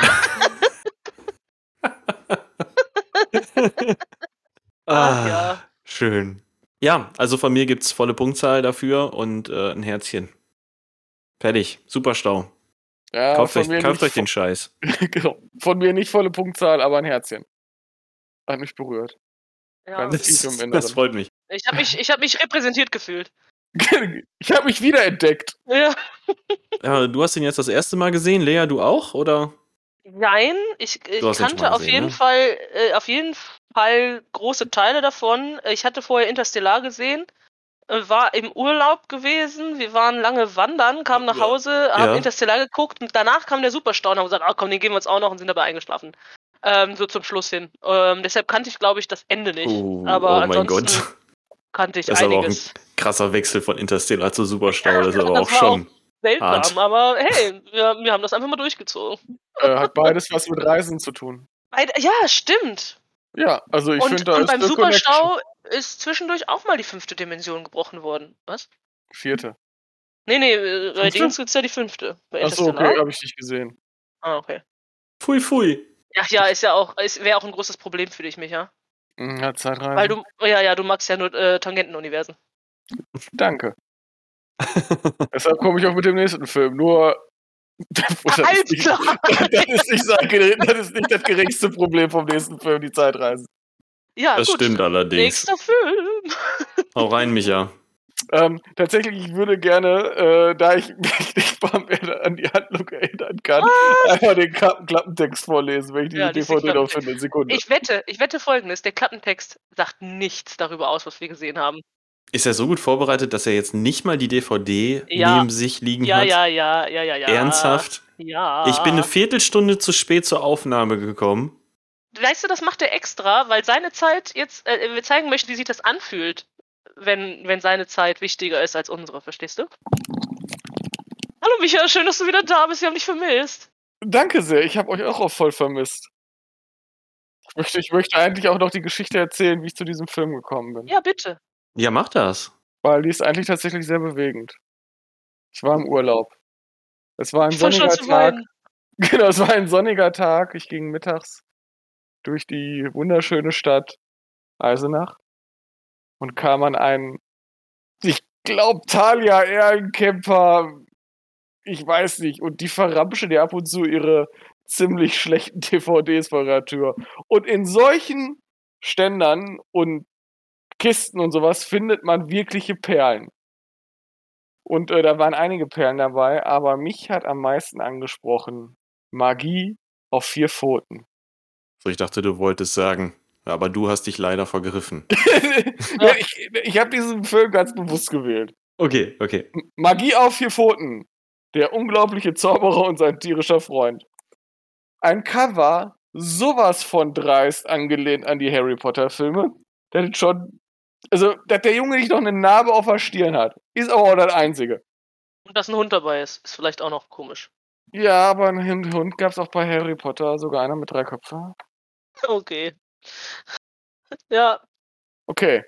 Ach ja. Schön. Ja, also von mir gibt's volle Punktzahl dafür und äh, ein Herzchen. Fertig. Super Stau. Ja, kauft euch, kauft euch den Scheiß. [LAUGHS] genau. Von mir nicht volle Punktzahl, aber ein Herzchen. Hat mich berührt. ja. Ganz- Das, tief im Inneren. das freut mich. Ich habe mich, ich hab mich repräsentiert gefühlt. [LAUGHS] Ich habe mich wiederentdeckt. Ja. Ja, du hast ihn jetzt das erste Mal gesehen, Lea, du auch? Oder? Nein, ich, ich kannte mal auf gesehen, jeden ne? Fall, äh, auf jeden Fall große Teile davon. Ich hatte vorher Interstellar gesehen, äh, war im Urlaub gewesen, wir waren lange wandern, kamen nach Ja. Hause, haben Ja. Interstellar geguckt und danach kam der Superstau und haben gesagt, ah komm, den geben wir uns auch noch und sind dabei eingeschlafen. Ähm, so zum Schluss hin. Ähm, deshalb kannte ich, glaube ich, das Ende nicht. Oh, aber oh mein ansonsten Gott. kannte ich Das ist aber auch einiges. Krasser Wechsel von Interstellar zu Superstau. Das ist aber [LAUGHS] Das auch war schon. Seltsam, hart. aber hey, wir, wir haben das einfach mal durchgezogen. Äh, hat beides was mit Reisen zu tun. Beide- Ja, stimmt. Ja, also ich finde, da und ist beim. Superstau ist zwischendurch auch mal die fünfte Dimension gebrochen worden. Was? Vierte. Nee, nee, äh, bei Fünfte? Dings gibt's ja die fünfte. Bei Achso, okay, habe ich nicht gesehen. Ah, okay. Pfui, pfui. Ach ja, ist ja auch, wäre auch ein großes Problem für dich, Micha. Hm, Ja, Zeitreise. Weil du, ja, ja, du magst ja nur äh, Tangentenuniversen. Danke. [LAUGHS] Deshalb komme ich auch mit dem nächsten Film. Nur. [LAUGHS] das, ist Alles nicht, klar! das, ist nicht sein, das ist nicht das geringste Problem vom nächsten Film, die Zeitreise. Ja, Das gut. stimmt allerdings. Nächster Film. Hau rein, Micha. Ähm, tatsächlich, ich würde gerne, äh, da ich mich nicht mal mehr an die Handlung erinnern kann, einmal den Klappen Klappentext vorlesen, wenn ich Ja, diese DVD noch finde. Sekunde. Ich wette, ich wette folgendes: Der Klappentext sagt nichts darüber aus, was wir gesehen haben. Ist er so gut vorbereitet, dass er jetzt nicht mal die DVD Ja. neben sich liegen Ja, hat? ja, ja, ja, ja, ja. Ernsthaft? Ja. Ich bin eine Viertelstunde zu spät zur Aufnahme gekommen. Weißt du, das macht er extra, weil seine Zeit jetzt, äh, wir zeigen möchten, wie sich das anfühlt, wenn, wenn seine Zeit wichtiger ist als unsere, verstehst du? Hallo Micha, schön, dass du wieder da bist, wir haben dich vermisst. Danke sehr, ich habe euch auch, auch voll vermisst. Ich möchte, ich möchte eigentlich auch noch die Geschichte erzählen, wie ich zu diesem Film gekommen bin. Ja, bitte. Ja, mach das. Weil die ist eigentlich tatsächlich sehr bewegend. Ich war im Urlaub. Es war ein Ich sonniger Tag. [LAUGHS] Genau, es war ein sonniger Tag. Ich ging mittags durch die wunderschöne Stadt Eisenach und kam an einen, ich glaube, Thalia Erlenkemper ich weiß nicht. Und die verramschen ja ab und zu ihre ziemlich schlechten [LAUGHS] DVDs vor ihrer Tür. Und in solchen Ständern und Kisten und sowas findet man wirkliche Perlen. Und äh, da waren einige Perlen dabei, aber mich hat am meisten angesprochen Magie auf vier Pfoten. So, ich dachte, du wolltest sagen, aber du hast dich leider vergriffen. [LAUGHS] ja, ich ich habe diesen Film ganz bewusst gewählt. Okay, okay. Magie auf vier Pfoten. Der unglaubliche Zauberer und sein tierischer Freund. Ein Cover, sowas von dreist angelehnt an die Harry Potter-Filme. Der hat schon. Also, dass der Junge nicht noch eine Narbe auf der Stirn hat, ist aber auch das Einzige. Und dass ein Hund dabei ist, ist vielleicht auch noch komisch. Ja, aber einen Hund gab es auch bei Harry Potter, sogar einer mit drei Köpfen. [LAUGHS] Okay. Ja, Okay.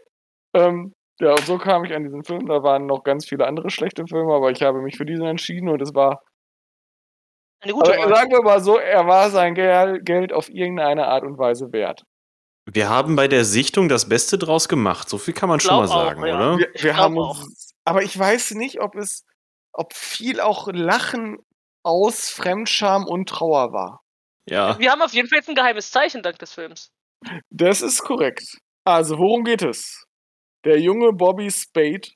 Ähm, ja, und so kam ich an diesen Film. Da waren noch ganz viele andere schlechte Filme, aber ich habe mich für diesen entschieden und es war. eine gute Wahl. sagen wir mal so, er war sein Gel Geld auf irgendeine Art und Weise wert. Wir haben bei der Sichtung das Beste draus gemacht. So viel kann man schon mal Glaub auch, sagen, ja. oder? Wir, wir haben auch. uns. Aber ich weiß nicht, ob es. Ob viel auch Lachen aus Fremdscham und Trauer war. Ja. Wir haben auf jeden Fall jetzt ein geheimes Zeichen dank des Films. Das ist korrekt. Also, worum geht es? Der junge Bobby Spade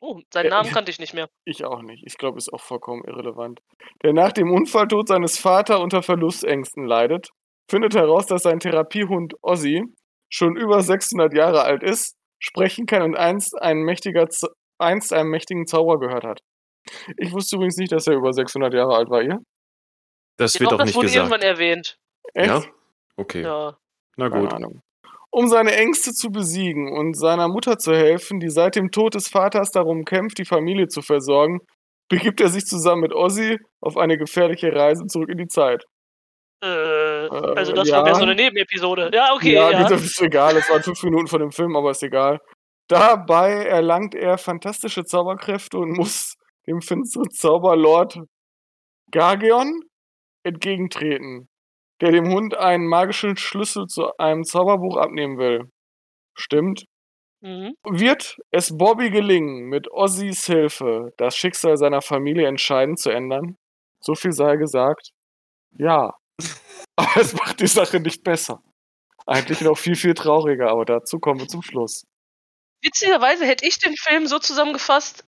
Oh, seinen Äh, Namen kannte ich nicht mehr. Ich auch nicht. Ich glaube, ist auch vollkommen irrelevant. Der nach dem Unfalltod seines Vaters unter Verlustängsten leidet, findet heraus, dass sein Therapiehund Ozzy schon über 600 Jahre alt ist, sprechen kann und einst, ein mächtiger, einst einem mächtigen Zauber gehört hat. Ich wusste übrigens nicht, dass er über 600 Jahre alt war, ihr? Das wird doch, das nicht wurde gesagt. irgendwann erwähnt. Echt? Ja? Okay. Ja. Na Keine gut. Ahnung. Um seine Ängste zu besiegen und seiner Mutter zu helfen, die seit dem Tod des Vaters darum kämpft, die Familie zu versorgen, begibt er sich zusammen mit Ozzy auf eine gefährliche Reise zurück in die Zeit. Äh, also das ja. war mehr so eine Nebenepisode. Ja, okay, ja, ja. das ist egal. Es waren fünf Minuten von dem Film, aber ist egal. Dabei erlangt er fantastische Zauberkräfte und muss dem finsteren Zauberlord Gargeon entgegentreten, der dem Hund einen magischen Schlüssel zu einem Zauberbuch abnehmen will. Stimmt. Mhm. Wird es Bobby gelingen, mit Ozzys Hilfe das Schicksal seiner Familie entscheidend zu ändern? So viel sei gesagt. Ja. Aber es macht die Sache nicht besser. Eigentlich noch viel, viel trauriger, aber dazu kommen wir zum Schluss. Witzigerweise hätte ich den Film so zusammengefasst: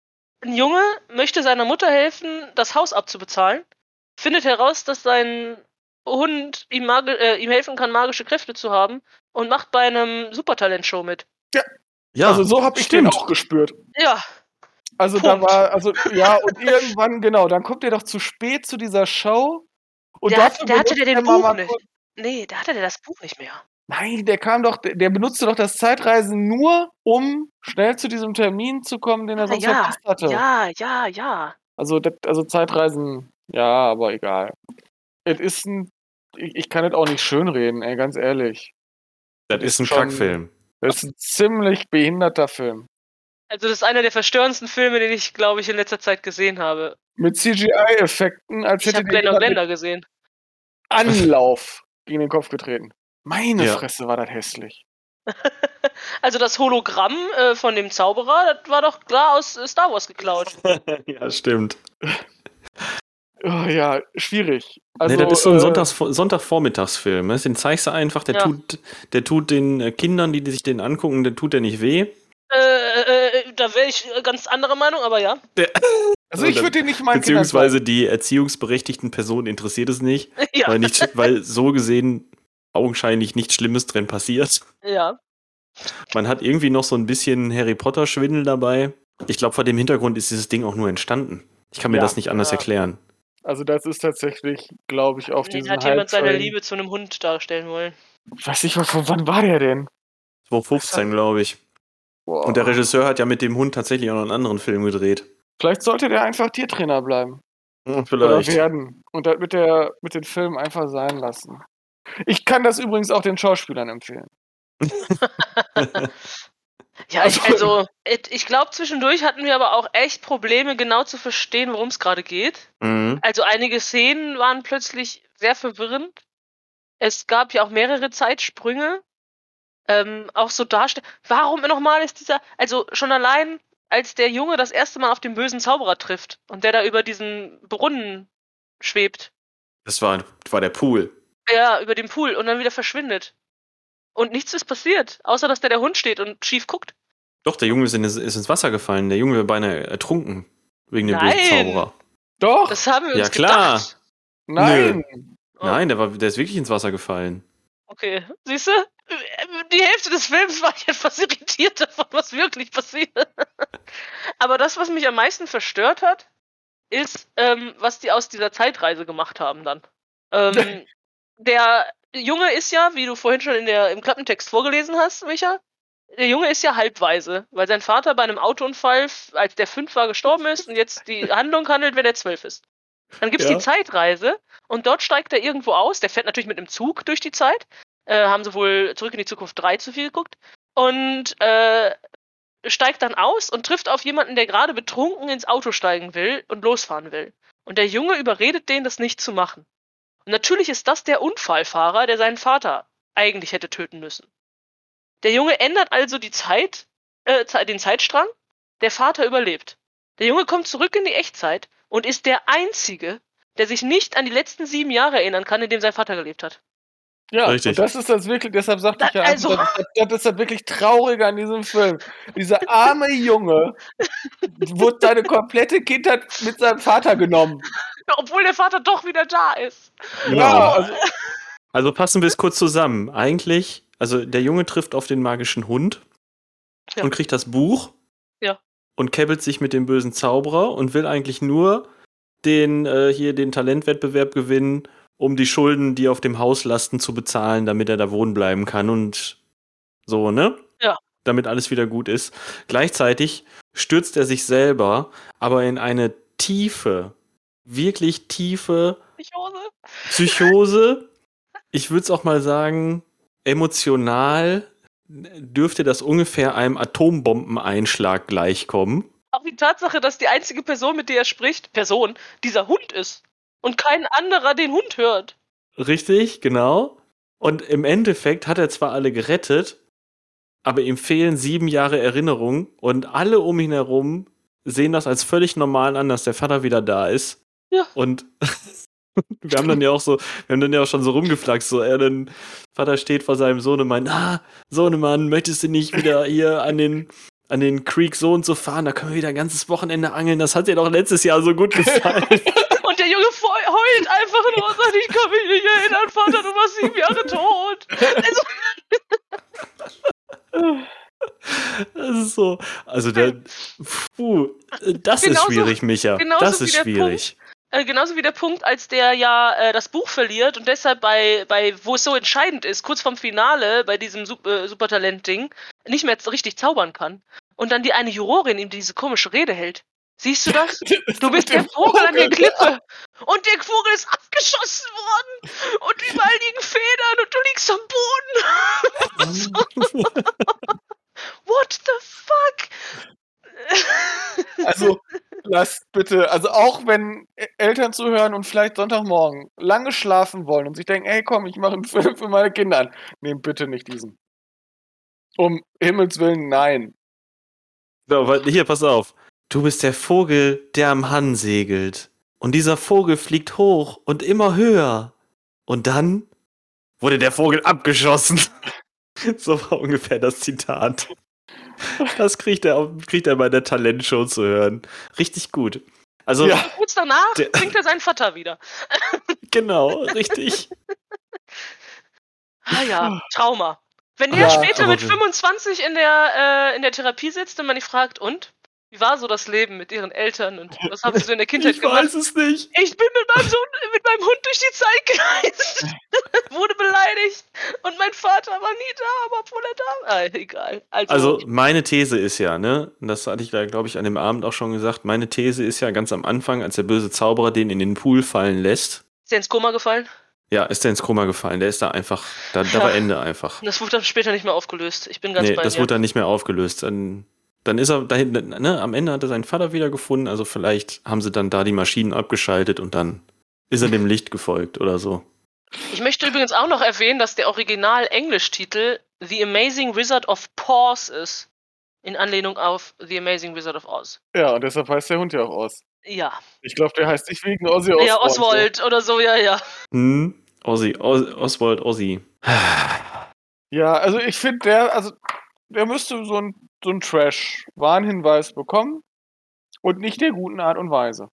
Ein Junge möchte seiner Mutter helfen, das Haus abzubezahlen, findet heraus, dass sein Hund ihm, äh, ihm helfen kann, magische Kräfte zu haben und macht bei einem Supertalent-Show mit. Ja, also so habe ich den auch gespürt. Ja, Also da Punkt. war, also ja, und irgendwann, genau, dann kommt er doch zu spät zu dieser Show. Und der, hat, der hatte der den Buch nicht. kurz- Nee, da hatte der das Buch nicht mehr. Nein, der kam doch, der benutzte doch das Zeitreisen nur, um schnell zu diesem Termin zu kommen, den er Ah, sonst ja, verpasst hatte. ja, ja, ja. Also, das, also Zeitreisen, ja, aber egal. Es ist ein, ich, ich kann das auch nicht schönreden, ey, ganz ehrlich. Das ist ein Kackfilm. Das ist ein ziemlich behinderter Film. Also das ist einer der verstörendsten Filme, den ich, glaube ich, in letzter Zeit gesehen habe. Mit CGI-Effekten, als Ich hätte habe dir Blender Blender gesehen. Anlauf [LAUGHS] gegen den Kopf getreten. Meine Ja. Fresse war das hässlich. [LAUGHS] Also das Hologramm äh, von dem Zauberer, das war doch klar aus äh, Star Wars geklaut. [LAUGHS] ja, stimmt. Oh, ja, schwierig. Also, nee, das ist so ein äh, Sonntags Sonntagvormittagsfilm. ne? Den zeigst du einfach, der Ja. tut, der tut den äh, Kindern, die, die sich den angucken, der tut der nicht weh. Da wäre ich äh, ganz anderer Meinung, aber ja. Also ich würde den nicht meinen Kindern Beziehungsweise die erziehungsberechtigten Personen interessiert es nicht, [LAUGHS] ja. weil, nicht, weil so gesehen augenscheinlich nichts Schlimmes drin passiert. ja. Man hat irgendwie noch so ein bisschen Harry Potter-Schwindel dabei. Ich glaube, vor dem Hintergrund ist dieses Ding auch nur entstanden. Ich kann mir Ja, das nicht anders ja. erklären. Also das ist tatsächlich, glaube ich, auf Nee, diesen hat jemand seine Liebe zu einem Hund darstellen wollen. Weiß ich, von wann war der denn? 2015, glaube ich. Boah. Und der Regisseur hat ja mit dem Hund tatsächlich auch noch einen anderen Film gedreht. Vielleicht sollte der einfach Tiertrainer bleiben. Hm, Oder Vielleicht. werden. Und das mit, der, mit den Filmen einfach sein lassen. Ich kann das übrigens auch den Schauspielern empfehlen. [LAUGHS] Ja, ich, Also- also, ich glaube, zwischendurch hatten wir aber auch echt Probleme, genau zu verstehen, worum es gerade geht. Mhm. Also einige Szenen waren plötzlich sehr verwirrend. Es gab ja auch mehrere Zeitsprünge. Ähm, auch so darstellen. Warum nochmal ist dieser. Also schon allein als der Junge das erste Mal auf den bösen Zauberer trifft und der da über diesen Brunnen schwebt. Das war, war der Pool. Ja, über den Pool und dann wieder verschwindet. Und nichts ist passiert, außer dass da der Hund steht und schief guckt. Doch, der Junge ist, in, ist ins Wasser gefallen. Der Junge wäre beinahe ertrunken. Wegen dem bösen Nein. Zauberer. Doch, Das haben wir Ja, uns klar. gedacht. nein. Oh. Nein, der, war, der ist wirklich ins Wasser gefallen. Okay, siehst du? Die Hälfte des Films war ich etwas irritiert davon, was wirklich passiert. Aber das, was mich am meisten verstört hat, ist, ähm, was die aus dieser Zeitreise gemacht haben dann. Ähm, [LAUGHS] der Junge ist ja, wie du vorhin schon in der, im Klappentext vorgelesen hast, Micha, der Junge ist ja halbweise, weil sein Vater bei einem Autounfall, als der fünf war, gestorben ist und jetzt die [LAUGHS] Handlung handelt, wenn er zwölf ist. Dann gibt's Ja. die Zeitreise und dort steigt er irgendwo aus. Der fährt natürlich mit einem Zug durch die Zeit. Äh, haben sie wohl zurück in die Zukunft 3 zu viel geguckt. Und äh, steigt dann aus und trifft auf jemanden, der gerade betrunken ins Auto steigen will und losfahren will. Und der Junge überredet den, das nicht zu machen. Und natürlich ist das der Unfallfahrer, der seinen Vater eigentlich hätte töten müssen. Der Junge ändert also die Zeit, äh, den Zeitstrang. Der Vater überlebt. Der Junge kommt zurück in die Echtzeit und ist der Einzige, der sich nicht an die letzten sieben Jahre erinnern kann, in dem sein Vater gelebt hat. Ja, Richtig. und das ist das wirklich, deshalb sagte ich ja, also- das, das, das ist das wirklich Traurige an diesem Film. Dieser arme Junge wurde seine komplette Kindheit mit seinem Vater genommen. Obwohl der Vater doch wieder da ist. Ja, also, Also fassen wir es kurz zusammen. Eigentlich, also der Junge trifft auf den magischen Hund Ja. und kriegt das Buch. Ja. Und kebbelt sich mit dem bösen Zauberer und will eigentlich nur den äh, hier den Talentwettbewerb gewinnen, um die Schulden, die auf dem Haus lasten, zu bezahlen, damit er da wohnen bleiben kann und so, ne? Ja. Damit alles wieder gut ist. Gleichzeitig stürzt er sich selber aber in eine tiefe, wirklich tiefe Psychose. Psychose, ich würde es auch mal sagen, emotional dürfte das ungefähr einem Atombombeneinschlag gleichkommen. Auch die Tatsache, dass die einzige Person, mit der er spricht, Person, dieser Hund ist. Und kein anderer den Hund hört. Richtig, genau. Und im Endeffekt hat er zwar alle gerettet, aber ihm fehlen sieben Jahre Erinnerung und alle um ihn herum sehen das als völlig normal an, dass der Vater wieder da ist. Ja. Und [LAUGHS] wir haben dann ja auch so, wir haben dann ja auch schon so rumgeflaxt, so er dann Vater steht vor seinem Sohn und meint, ah, Sohnemann, möchtest du nicht wieder hier an den an den Creek so und so fahren, da können wir wieder ein ganzes Wochenende angeln. Das hat dir doch letztes Jahr so gut [LAUGHS] gefallen. Und der Junge feu- heult einfach nur und sagt, ich kann mich nicht erinnern, Vater, du warst sieben Jahre tot. Also, Das ist so. Also, der, puh, das Genauso- ist schwierig, Micha. genauso Das wie ist der schwierig. äh, genauso wie der Punkt, als der ja äh, das Buch verliert und deshalb bei, bei, wo es so entscheidend ist, kurz vorm Finale, bei diesem Sup äh, Supertalent-Ding, nicht mehr richtig zaubern kann. Und dann die eine Jurorin ihm diese komische Rede hält. Siehst du das? [LAUGHS] Du bist der Vogel an der Klippe. Und der Vogel ist abgeschossen worden. Und überall liegen Federn und du liegst am Boden. [LAUGHS] What the fuck? also lasst bitte, also auch wenn Eltern zuhören und vielleicht Sonntagmorgen lange schlafen wollen und sich denken, ey komm, ich mache einen [LAUGHS] Film für meine Kinder an, nehmt bitte nicht diesen. Um Himmels Willen, nein. So, aber hier, pass auf. Du bist der Vogel, der am Hahn segelt. Und dieser Vogel fliegt hoch und immer höher. Und dann wurde der Vogel abgeschossen. [LAUGHS] so war ungefähr das Zitat. Das kriegt er, kriegt er bei der Talentshow zu hören. Richtig gut. Also, Ja. Kurz danach Der- bringt er seinen Vater wieder. [LAUGHS] genau, richtig. Ah ja, Trauma. Wenn der Ja, später mit wir- 25 in der, äh, in der Therapie sitzt und man ihn fragt, und? Wie war so das Leben mit ihren Eltern und was haben sie so in der Kindheit Ich gemacht? weiß es nicht. Ich bin mit meinem Sohn, mit meinem Hund durch die Zeit gereist, [LAUGHS] wurde beleidigt und mein Vater war nie da, aber obwohl er da war. Ah, egal. Also, Also meine These ist ja, ne, und das hatte ich da, glaube ich, an dem Abend auch schon gesagt, meine These ist ja ganz am Anfang, als der böse Zauberer den in den Pool fallen lässt, ist der ins Koma gefallen? ja, ist der ins Koma gefallen. Der ist da einfach, da, da Ja. war [LAUGHS] Ende einfach. Das wurde dann später nicht mehr aufgelöst. Ich bin ganz Nee, bei das dir. wurde dann nicht mehr aufgelöst. Dann, dann ist er dahin, ne, am Ende hat er seinen Vater wiedergefunden, also vielleicht haben sie dann da die Maschinen abgeschaltet und dann ist er dem Licht gefolgt oder so. Ich möchte übrigens auch noch erwähnen, dass der Original-Englisch-Titel The Amazing Wizard of Pause ist. In Anlehnung auf The Amazing Wizard of Oz. Ja, und deshalb heißt der Hund ja auch Oz. Ja. Ich glaube, der heißt nicht wegen Ozzy Osbourne. Ja, Oswald oder so, ja, ja. Hm, Ozzy, Os Oswald Ozzy. Ja, also ich finde, der, also der müsste so ein, so ein Trash-Warnhinweis bekommen und nicht der guten Art und Weise.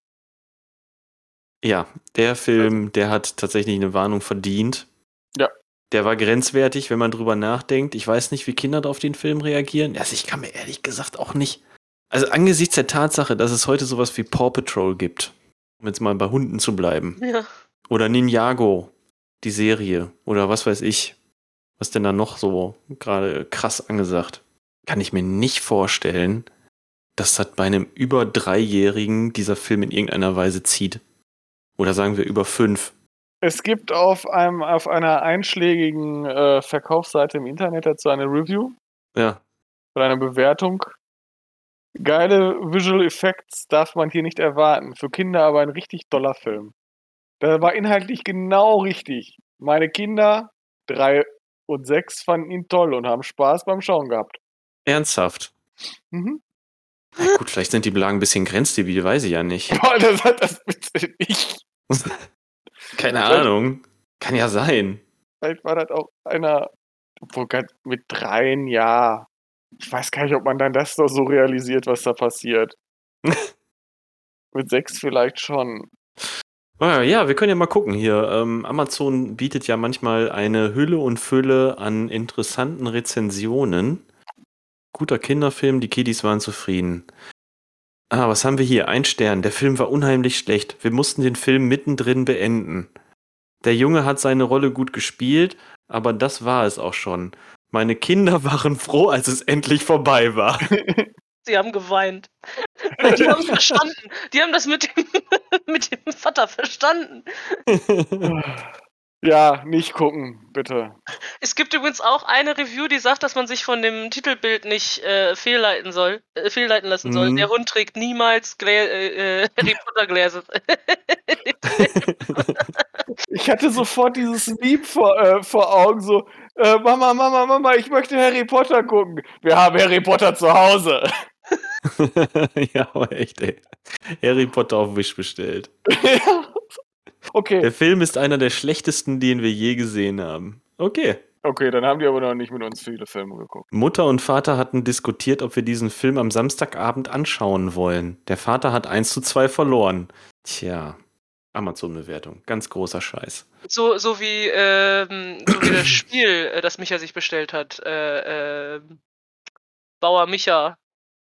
Ja, der Film, der hat tatsächlich eine Warnung verdient. Ja. Der war grenzwertig, wenn man drüber nachdenkt. Ich weiß nicht, wie Kinder auf den Film reagieren. Also ich kann mir ehrlich gesagt auch nicht. Also angesichts der Tatsache, dass es heute sowas wie Paw Patrol gibt, um jetzt mal bei Hunden zu bleiben, Ja. oder Ninjago, die Serie, oder was weiß ich, was denn da noch so gerade krass angesagt, kann ich mir nicht vorstellen, dass das bei einem über Dreijährigen dieser Film in irgendeiner Weise zieht. Oder sagen wir über fünf. Es gibt auf, einem, auf einer einschlägigen äh, Verkaufsseite im Internet dazu eine Review Ja. oder eine Bewertung. Geile Visual Effects darf man hier nicht erwarten. Für Kinder aber ein richtig doller Film. Der war inhaltlich genau richtig. Meine Kinder, drei und sechs, fanden ihn toll und haben Spaß beim Schauen gehabt. Ernsthaft. Mhm. Na gut, vielleicht sind die Belagen ein bisschen grenzdebil, weiß ich ja nicht. Boah, das hat das bitte nicht. Keine Ahnung. Kann ja sein. Vielleicht war das auch einer, mit dreien, ja. Ich weiß gar nicht, ob man dann das noch so realisiert, was da passiert. [LAUGHS] mit sechs vielleicht schon. Ah, Ja, wir können ja mal gucken hier. Ähm, Amazon bietet ja manchmal eine Hülle und Fülle an interessanten Rezensionen. Guter Kinderfilm, die Kiddies waren zufrieden. Ah, was haben wir hier? Ein Stern. Der Film war unheimlich schlecht. Wir mussten den Film mittendrin beenden. Der Junge hat seine Rolle gut gespielt, aber das war es auch schon. Meine Kinder [LAUGHS] waren froh, als es endlich vorbei war. [LAUGHS] Sie haben geweint. Die haben verstanden. Die haben das mit dem, [LAUGHS] mit dem Vater verstanden. Ja, nicht gucken, bitte. Es gibt übrigens auch eine Review, die sagt, dass man sich von dem Titelbild nicht äh, fehlleiten soll, äh, fehlleiten lassen soll. Mhm. Der Hund trägt niemals Glä äh, äh, [LAUGHS] Harry Potter Gläser. [LAUGHS] [LAUGHS] Ich hatte sofort dieses Meme vor, äh, vor Augen, so, äh, Mama, Mama, Mama, ich möchte Harry Potter gucken. Wir haben Harry Potter zu Hause. ja, aber echt, ey. Harry Potter auf Wish bestellt. Okay, Der Film ist einer der schlechtesten, den wir je gesehen haben. Okay. okay, dann haben die aber noch nicht mit uns viele Filme geguckt. Mutter und Vater hatten diskutiert, ob wir diesen Film am Samstagabend anschauen wollen. Der Vater hat 1 zu 2 verloren. Tja, Amazon-Bewertung. Ganz großer Scheiß. so, so wie, ähm, so wie das Spiel, äh, das Micha sich bestellt hat. Äh, ähm, Bauer Micha.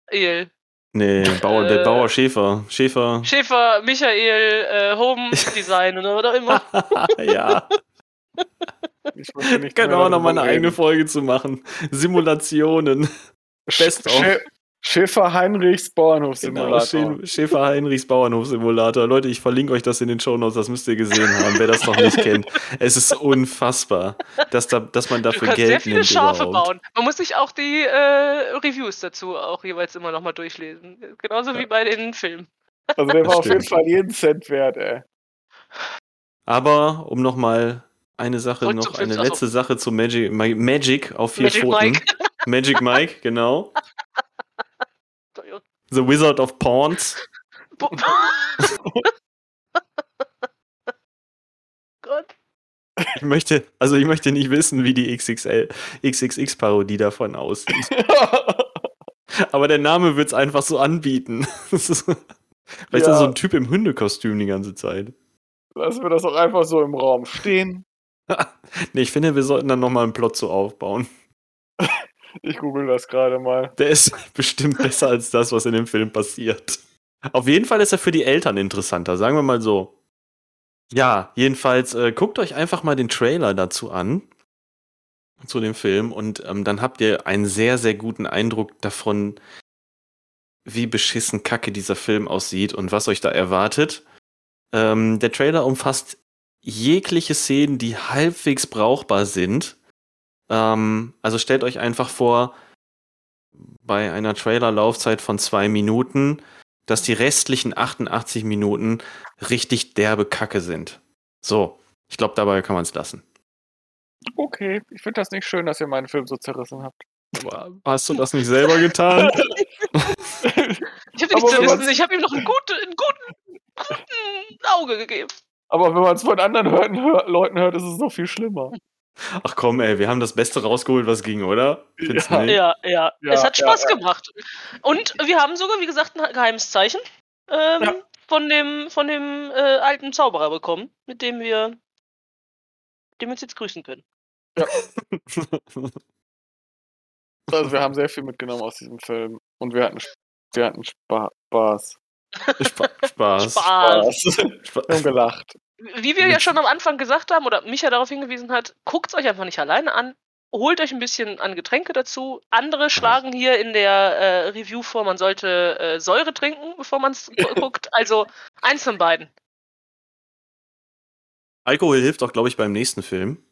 El. Nee, [LAUGHS] Bauer, der Äh. Bauer Schäfer. Schäfer. Schäfer, Michael, äh, Home [LAUGHS] Design oder, oder immer. [LAUGHS] ja, Ich können wir auch noch mal eine eigene. Folge zu machen. Simulationen. Best of. Schä- Schäfer Heinrichs Genau, Bauernhofsimulator. Schä- Schäfer Heinrichs Bauernhof-Simulator. Leute, ich verlinke euch das in den Shownotes, das müsst ihr gesehen haben, wer das noch nicht kennt. Es ist unfassbar, dass, da, dass man Du dafür kannst sehr Geld viele nimmt Schafe überhaupt. bauen. Man muss sich auch die äh, Reviews dazu auch jeweils immer nochmal durchlesen. Genauso wie bei den Filmen. Also der Das war auf jeden. Fall jeden Cent wert, ey. Aber um nochmal eine Sache Zurück noch, eine letzte Sache zu Magic, Ma- Magic auf vier Magic Pfoten. Mike. Magic Mike, genau. The Wizard of Pawns. [LAUGHS] Gott. Ich möchte, also ich möchte nicht wissen, wie die XXL, XXX-Parodie davon aussieht. [LAUGHS] Aber der Name wird es einfach so anbieten. [LAUGHS] Das ist, vielleicht ist Ja. so ein Typ im Hundekostüm die ganze Zeit. Lassen wir das auch einfach so im Raum stehen. Nee, ich finde, wir sollten dann nochmal einen Plot so aufbauen. Ich google das gerade mal. Der ist [LAUGHS] bestimmt besser als das, was in dem Film passiert. Auf jeden Fall ist er für die Eltern interessanter, sagen wir mal so. Ja, jedenfalls äh, guckt euch einfach mal den Trailer dazu an, zu dem Film, und ähm, dann habt ihr einen sehr, sehr guten Eindruck davon, wie beschissen kacke dieser Film aussieht und was euch da erwartet. Ähm, der Trailer umfasst jegliche Szenen, die halbwegs brauchbar sind. Ähm, also stellt euch einfach vor, bei einer Trailer-Laufzeit von zwei Minuten, dass die restlichen 88 Minuten richtig derbe Kacke sind. So, ich glaube, dabei kann man es lassen. Okay, ich finde das nicht schön, dass ihr meinen Film so zerrissen habt. Hast du das nicht selber getan? [LAUGHS] [LAUGHS] Ich habe wissen. man's- Ich habe ihm noch einen guten, einen guten, guten Auge gegeben. Aber wenn man es von anderen hört, hör, Leuten hört, ist es noch viel schlimmer. Ach komm, ey, wir haben das Beste rausgeholt, was ging, oder? Ja. nicht? Ja, ja, Ja, Es hat ja, Spaß ja. gemacht. Und wir haben sogar, wie gesagt, ein geheimes Zeichen ähm, Ja. von dem, von dem äh, alten Zauberer bekommen, mit dem wir, dem wir uns jetzt grüßen können. [LAUGHS] Also wir haben sehr viel mitgenommen aus diesem Film. Und wir hatten, wir hatten Spa Spaß. Spa Spaß. Spaß. Spaß. Spa Wir haben gelacht. Wie wir ja schon am Anfang gesagt haben, oder Micha darauf hingewiesen hat, guckt es euch einfach nicht alleine an. Holt euch ein bisschen an Getränke dazu. Andere schlagen hier in der äh, Review vor, man sollte äh, Säure trinken, bevor man es [LAUGHS] guckt. Also eins von beiden. Alkohol hilft auch, glaube ich, beim nächsten Film.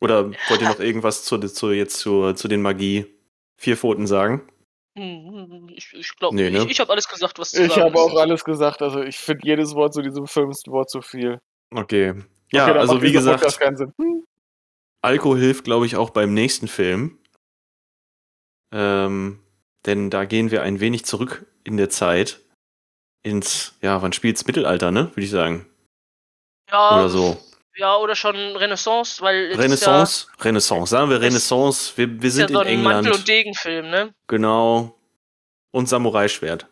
Oder wollt ihr noch irgendwas zu, zu, jetzt zu, zu den Magie-Vierpfoten sagen? Hm, Ich, ich glaube, Nee, ne? ich, ich habe alles gesagt, was zu Ich sagen habe ist. auch alles gesagt. Also ich finde jedes Wort zu diesem Film ist ein Wort zu viel. Okay. Ja, Okay, also wie gesagt. Hm. Alkohol hilft, glaube ich, auch beim nächsten Film. Ähm, denn da gehen wir ein wenig zurück in der Zeit. Ins, ja, wann spielt's Mittelalter, ne? Würde ich sagen. Ja, Oder so. ja, oder schon Renaissance, weil Renaissance? Renaissance. Sagen wir Renaissance. Wir, wir ja, sind ist ja so in ein Mantel- England. und Degenfilm, ne? Genau. Und Samurai-Schwert.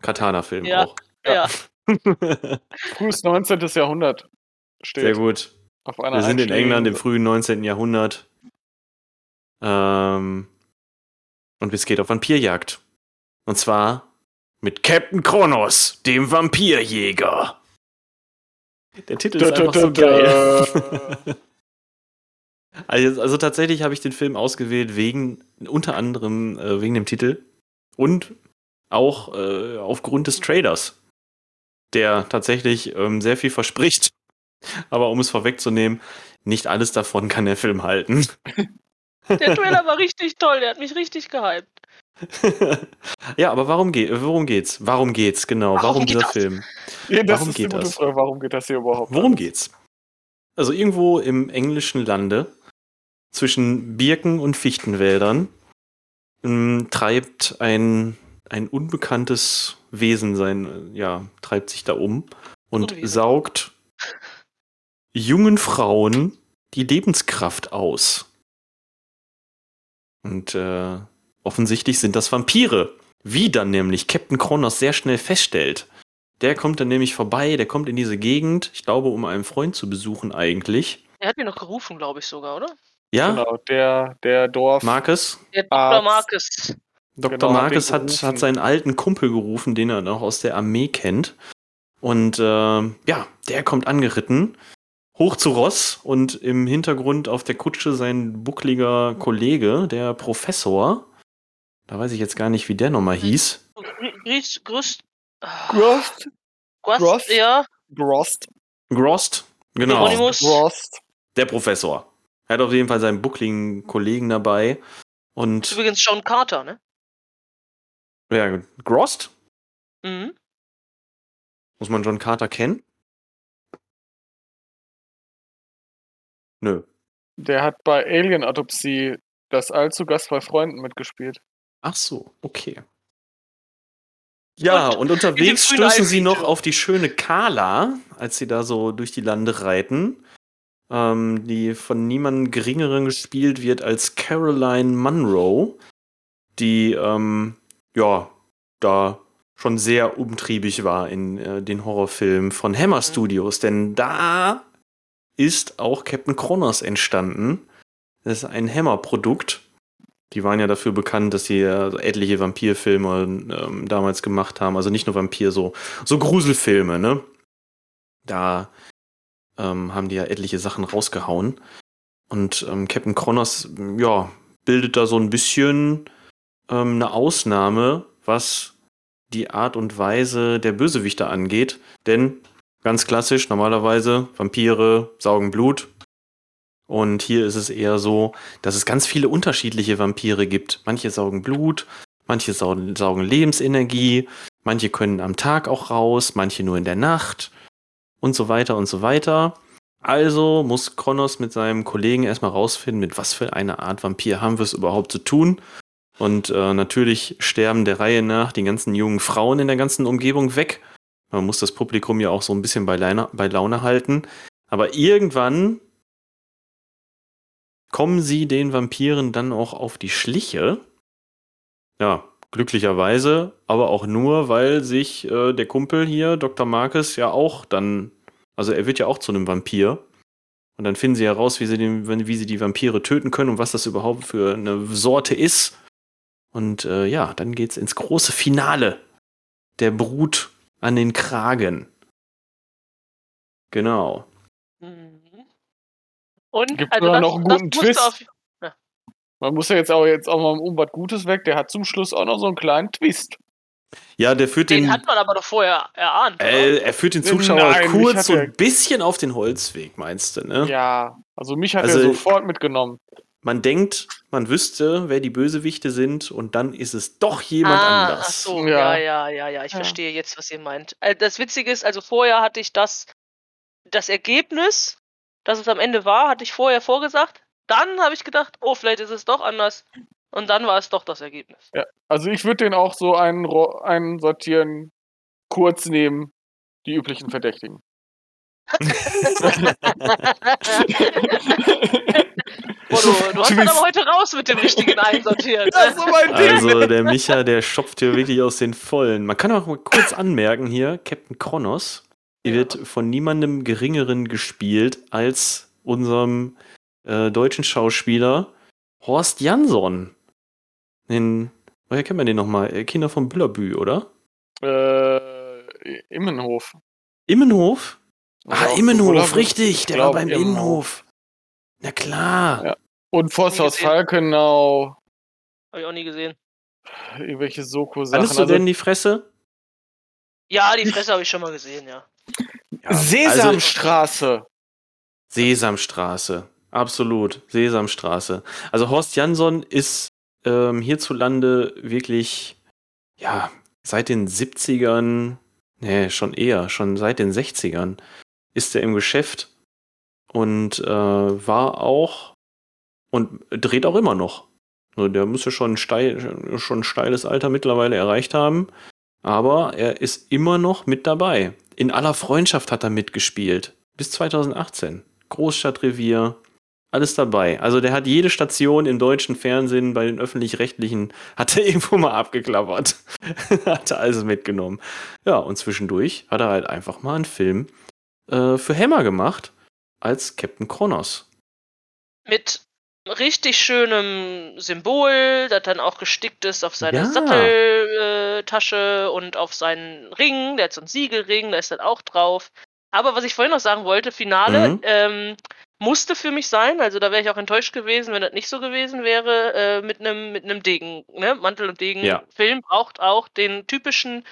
Katana-Film Ja. auch. Ja. [LAUGHS] Frühes 19. Jahrhundert steht Sehr gut. Wir sind in England im frühen 19. Jahrhundert. Ähm, und es geht auf Vampirjagd. Und zwar mit Captain Kronos, dem Vampirjäger. Der Titel ist Da, da, einfach so da, geil. da. [LAUGHS] Also, also tatsächlich habe ich den Film ausgewählt wegen unter anderem äh, wegen dem Titel und auch äh, aufgrund des Trailers, der tatsächlich ähm, sehr viel verspricht. Aber um es vorwegzunehmen, nicht alles davon kann der Film halten. [LAUGHS] Der Trailer war richtig toll, der hat mich richtig gehypt. [LAUGHS] ja, aber warum, geht, worum geht's? Warum geht's, genau? Warum Warum, geht dieser das? Film? Ja, das Warum geht das? Frage. Warum geht das hier überhaupt? Worum geht's? Also irgendwo im englischen Lande zwischen Birken und Fichtenwäldern ähm, treibt ein, ein unbekanntes Wesen sein, äh, ja, treibt sich da um und Unwesen. saugt jungen Frauen die Lebenskraft aus. Und äh, offensichtlich sind das Vampire. Wie dann nämlich Captain Kronos sehr schnell feststellt. Der kommt dann nämlich vorbei, der kommt in diese Gegend, ich glaube, um einen Freund zu besuchen eigentlich. Er hat mich noch gerufen, glaube ich sogar, oder? Ja, Genau, der, der Dorf. Marcus. Der Dr. Marcus. Dr. Genau, hat Marcus hat, hat seinen alten Kumpel gerufen, den er noch aus der Armee kennt. Und äh, ja, der kommt angeritten, hoch zu Ross und im Hintergrund auf der Kutsche sein buckliger Kollege, der Professor. Da weiß ich jetzt gar nicht, wie der nochmal hieß. Grüß, grüß. Grost. Was? Gross? Ja, Grost. Grost, genau. Grost. Der Professor. Er hat auf jeden Fall seinen buckligen Kollegen dabei. Und übrigens John Carter, ne? Ja, Grost? Mhm. Muss man John Carter kennen? Nö. Der hat bei Alien Autopsie das allzu Gast bei Freunden mitgespielt. Ach so, okay. Ja, Und und unterwegs stößen sie noch auf die schöne Carla, als sie da so durch die Lande reiten, ähm, die von niemandem Geringeren gespielt wird als Caroline Munro, die, ähm, ja, da schon sehr umtriebig war in äh, den Horrorfilmen von Hammer Mhm. Studios, denn da ist auch Captain Kronos entstanden. Das ist ein Hammer-Produkt. Die waren ja dafür bekannt, dass sie so etliche Vampirfilme ähm, damals gemacht haben. Also nicht nur Vampir, so, so Gruselfilme, ne? Da ähm, haben die ja etliche Sachen rausgehauen. Und ähm, Captain Kronos, ja, bildet da so ein bisschen ähm, eine Ausnahme, was die Art und Weise der Bösewichter angeht. Denn ganz klassisch, normalerweise Vampire saugen Blut. Und hier ist es eher so, dass es ganz viele unterschiedliche Vampire gibt. Manche saugen Blut, manche saugen, saugen Lebensenergie, manche können am Tag auch raus, manche nur in der Nacht und so weiter und so weiter. Also muss Kronos mit seinem Kollegen erstmal rausfinden, mit was für einer Art Vampir haben wir es überhaupt zu tun. Und äh, natürlich sterben der Reihe nach die ganzen jungen Frauen in der ganzen Umgebung weg. Man muss das Publikum ja auch so ein bisschen bei Laune, bei Laune halten. Aber irgendwann kommen sie den Vampiren dann auch auf die Schliche. Ja, glücklicherweise, aber auch nur, weil sich äh, der Kumpel hier, Dr. Marcus, ja auch dann, also er wird ja auch zu einem Vampir. Und dann finden sie heraus, wie sie, den, wie sie die Vampire töten können und was das überhaupt für eine Sorte ist. Und äh, ja, dann geht's ins große Finale der Brut an den Kragen. Genau. Mhm. Und Gibt also sogar das, noch einen guten Twist. Auf, Man muss ja jetzt auch jetzt auch mal um was Gutes weg. Der hat zum Schluss auch noch so einen kleinen Twist. Ja, der führt den den, hat man aber doch vorher erahnt. oder? äh, er führt den Zuschauer Nein, kurz so ein bisschen auf den Holzweg, meinst du, ne? Ja, also mich hat Also- er sofort mitgenommen. Man denkt, man wüsste, wer die Bösewichte sind, und dann ist es doch jemand ah, anders. Ach so, ja, Ja. ja, ja, ja. Ich Ja. verstehe jetzt, was ihr meint. Äh, Das Witzige ist, also vorher hatte ich das, das Ergebnis, das es am Ende war, hatte ich vorher vorgesagt. Dann habe ich gedacht, oh, vielleicht ist es doch anders. Und dann war es doch das Ergebnis. Also ich würde den auch so einen, einsortieren, kurz neben die üblichen Verdächtigen. [LAUGHS] [LAUGHS] [LAUGHS] Boah, du, hast dann aber heute raus mit dem richtigen Einsortieren. [LAUGHS] Das ist so mein [LAUGHS] Ding. Also der Micha, der schopft hier wirklich aus den Vollen. Man kann auch mal kurz anmerken hier, Captain Kronos Ja. wird von niemandem geringeren gespielt als unserem äh, deutschen Schauspieler Horst Jansson. Den, woher kennt man den nochmal? Äh, Kinder von Büllerbü, oder? Äh, Immenhof. Immenhof? Ah, Oder Immenhof, richtig, der war beim Immenhof. Na klar. Ja. Und Forster Nie aus gesehen. Falkenau. Habe ich auch nie gesehen. Irgendwelche Soko-Sachen. Hattest du Also, denn die Fresse? Ja, die Fresse habe ich schon mal gesehen, ja. Also, Sesamstraße. Sesamstraße. Absolut. Sesamstraße. Also Horst Jansson ist ähm, hierzulande wirklich, ja, seit den 70ern, nee, schon eher, schon seit den 60ern ist er im Geschäft und äh, war auch und dreht auch immer noch. Also der müsste schon steil, schon ein steiles Alter mittlerweile erreicht haben. Aber er ist immer noch mit dabei. In aller Freundschaft hat er mitgespielt. Bis 2018. Großstadtrevier. Alles dabei. Also der hat jede Station im deutschen Fernsehen bei den öffentlich-rechtlichen, [LAUGHS] hat er irgendwo mal abgeklappert. [LAUGHS] hat er alles mitgenommen. Ja, und zwischendurch hat er halt einfach mal einen Film äh, für Hammer gemacht als Captain Kronos. Mit richtig schönem Symbol, das dann auch gestickt ist auf seine Ja. Satteltasche äh, und auf seinen Ring. Der hat so einen Siegelring, da ist dann auch drauf. Aber was ich vorhin noch sagen wollte, Finale Mhm. ähm, musste für mich sein. Also da wäre ich auch enttäuscht gewesen, wenn das nicht so gewesen wäre äh, mit einem mit einem Degen. Ne? Mantel und Degen. Ja. Film braucht auch den typischen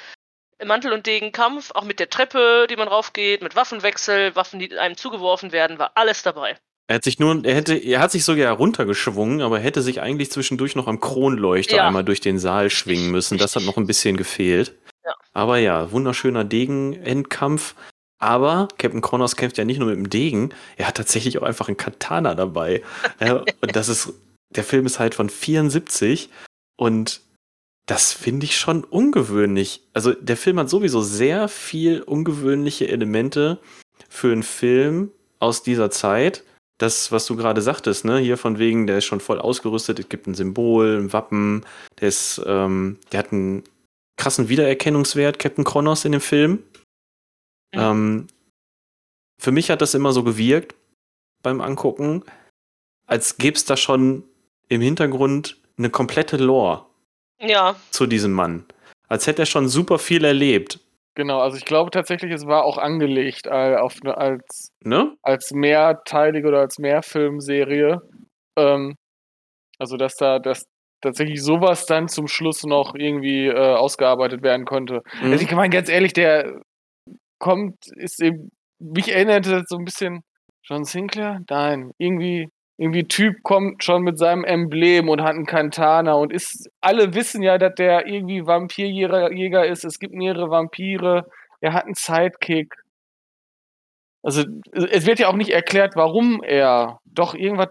Mantel und Degen Kampf, auch mit der Treppe, die man raufgeht, mit Waffenwechsel, Waffen, die einem zugeworfen werden, war alles dabei. Er hat sich nur, er hätte, er hat sich sogar runtergeschwungen, aber er hätte sich eigentlich zwischendurch noch am Kronleuchter Ja. einmal durch den Saal schwingen müssen. Das hat noch ein bisschen gefehlt. Ja. Aber ja, wunderschöner Degen-Endkampf. Aber Captain Kronos kämpft ja nicht nur mit dem Degen, er hat tatsächlich auch einfach einen Katana dabei. ja, [LAUGHS] und das ist, der Film ist halt von 74 und das finde ich schon ungewöhnlich. Also der Film hat sowieso sehr viel ungewöhnliche Elemente für einen Film aus dieser Zeit. Das, was du gerade sagtest, ne, hier von wegen, der ist schon voll ausgerüstet, es gibt ein Symbol, ein Wappen, der ist, ähm, der hat einen krassen Wiedererkennungswert, Captain Kronos in dem Film. Mhm. Ähm, für mich hat das immer so gewirkt beim Angucken, als gäbe es da schon im Hintergrund eine komplette Lore Ja, zu diesem Mann. Als hätte er schon super viel erlebt. Genau, also ich glaube tatsächlich, es war auch angelegt äh, auf eine, als, Ne? als mehrteilige oder als Mehrfilmserie. Ähm, also dass da dass tatsächlich sowas dann zum Schluss noch irgendwie äh, ausgearbeitet werden konnte. Mhm. Also ich meine, ganz ehrlich, der kommt, ist eben, mich erinnerte das so ein bisschen John Sinclair? Nein, irgendwie, irgendwie Typ kommt schon mit seinem Emblem und hat einen Kantana und ist, alle wissen ja, dass der irgendwie Vampirjäger Jäger ist, es gibt mehrere Vampire, er hat einen Sidekick. Also, es wird ja auch nicht erklärt, warum er doch irgendwas,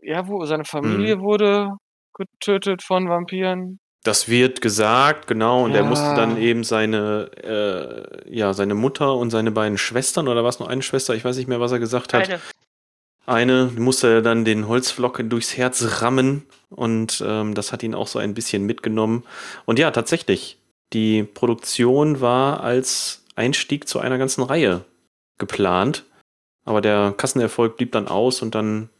ja, wo seine Familie wurde getötet von Vampiren? Das wird gesagt, genau, und er Ja. musste dann eben seine, äh, ja, seine Mutter und seine beiden Schwestern, oder was nur eine Schwester, ich weiß nicht mehr, was er gesagt hat. Eine. Eine musste dann den Holzflocken durchs Herz rammen und ähm, das hat ihn auch so ein bisschen mitgenommen. Und ja, tatsächlich, die Produktion war als Einstieg zu einer ganzen Reihe geplant, aber der Kassenerfolg blieb dann aus und dann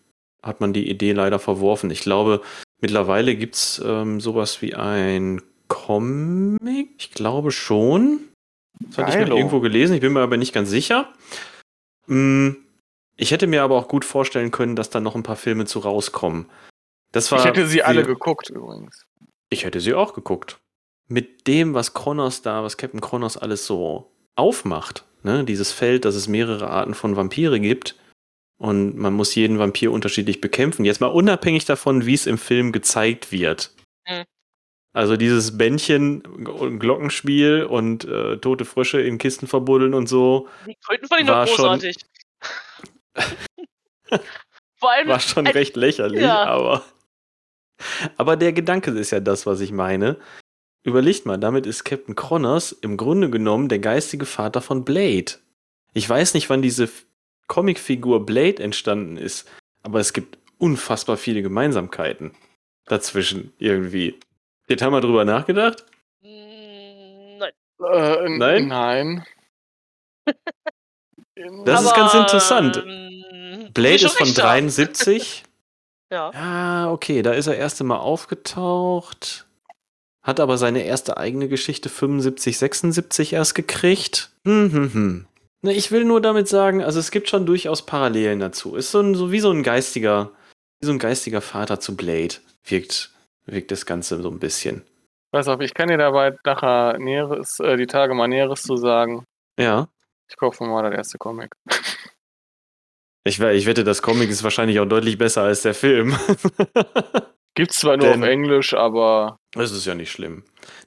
hat man die Idee leider verworfen. Ich glaube, mittlerweile gibt es ähm, sowas wie ein Comic. Ich glaube schon. Das hatte ich mal irgendwo gelesen, ich bin mir aber nicht ganz sicher. Mm, Ich hätte mir aber auch gut vorstellen können, dass da noch ein paar Filme zu rauskommen. Das war Ich hätte sie alle geguckt übrigens. ich hätte sie auch geguckt. Mit dem, was Kronos da, was Captain Kronos alles so aufmacht, ne, dieses Feld, dass es mehrere Arten von Vampire gibt und man muss jeden Vampir unterschiedlich bekämpfen. Jetzt mal unabhängig davon, wie es im Film gezeigt wird. Mhm. Also dieses Bändchen, G- Glockenspiel und äh, tote Frösche in Kisten verbuddeln und so, Die Kröten fand ich War noch schon- großartig. Vor allem, war schon ein- recht lächerlich, Ja. aber. Aber der Gedanke ist ja das, was ich meine. Überlegt mal, damit ist Captain Kronos im Grunde genommen der geistige Vater von Blade. Ich weiß nicht, wann diese Comicfigur Blade entstanden ist, aber es gibt unfassbar viele Gemeinsamkeiten dazwischen irgendwie. Jetzt haben wir drüber nachgedacht? Mm, Nein. Äh, Nein? Nein. [LAUGHS] Das ist ganz interessant. ähm, Blade ist von recht haben. 73. [LAUGHS] Ja. Ah, okay, da ist er erst einmal aufgetaucht. Hat aber seine erste eigene Geschichte 75, 76 erst gekriegt. Hm, hm, hm. Ne, ich will nur damit sagen, also es gibt schon durchaus Parallelen dazu. Ist so, ein, so wie so ein geistiger, wie so ein geistiger Vater zu Blade. Wirkt, wirkt das Ganze so ein bisschen. Pass auf, ich kann dir dabei nachher Näheres, äh, die Tage mal Näheres zu sagen. Ja. Ich kaufe mal das erste Comic. [LAUGHS] Ich, ich wette, das Comic ist wahrscheinlich auch deutlich besser als der Film. [LAUGHS] Gibt's zwar nur Denn- auf Englisch, aber Das ist ja nicht schlimm.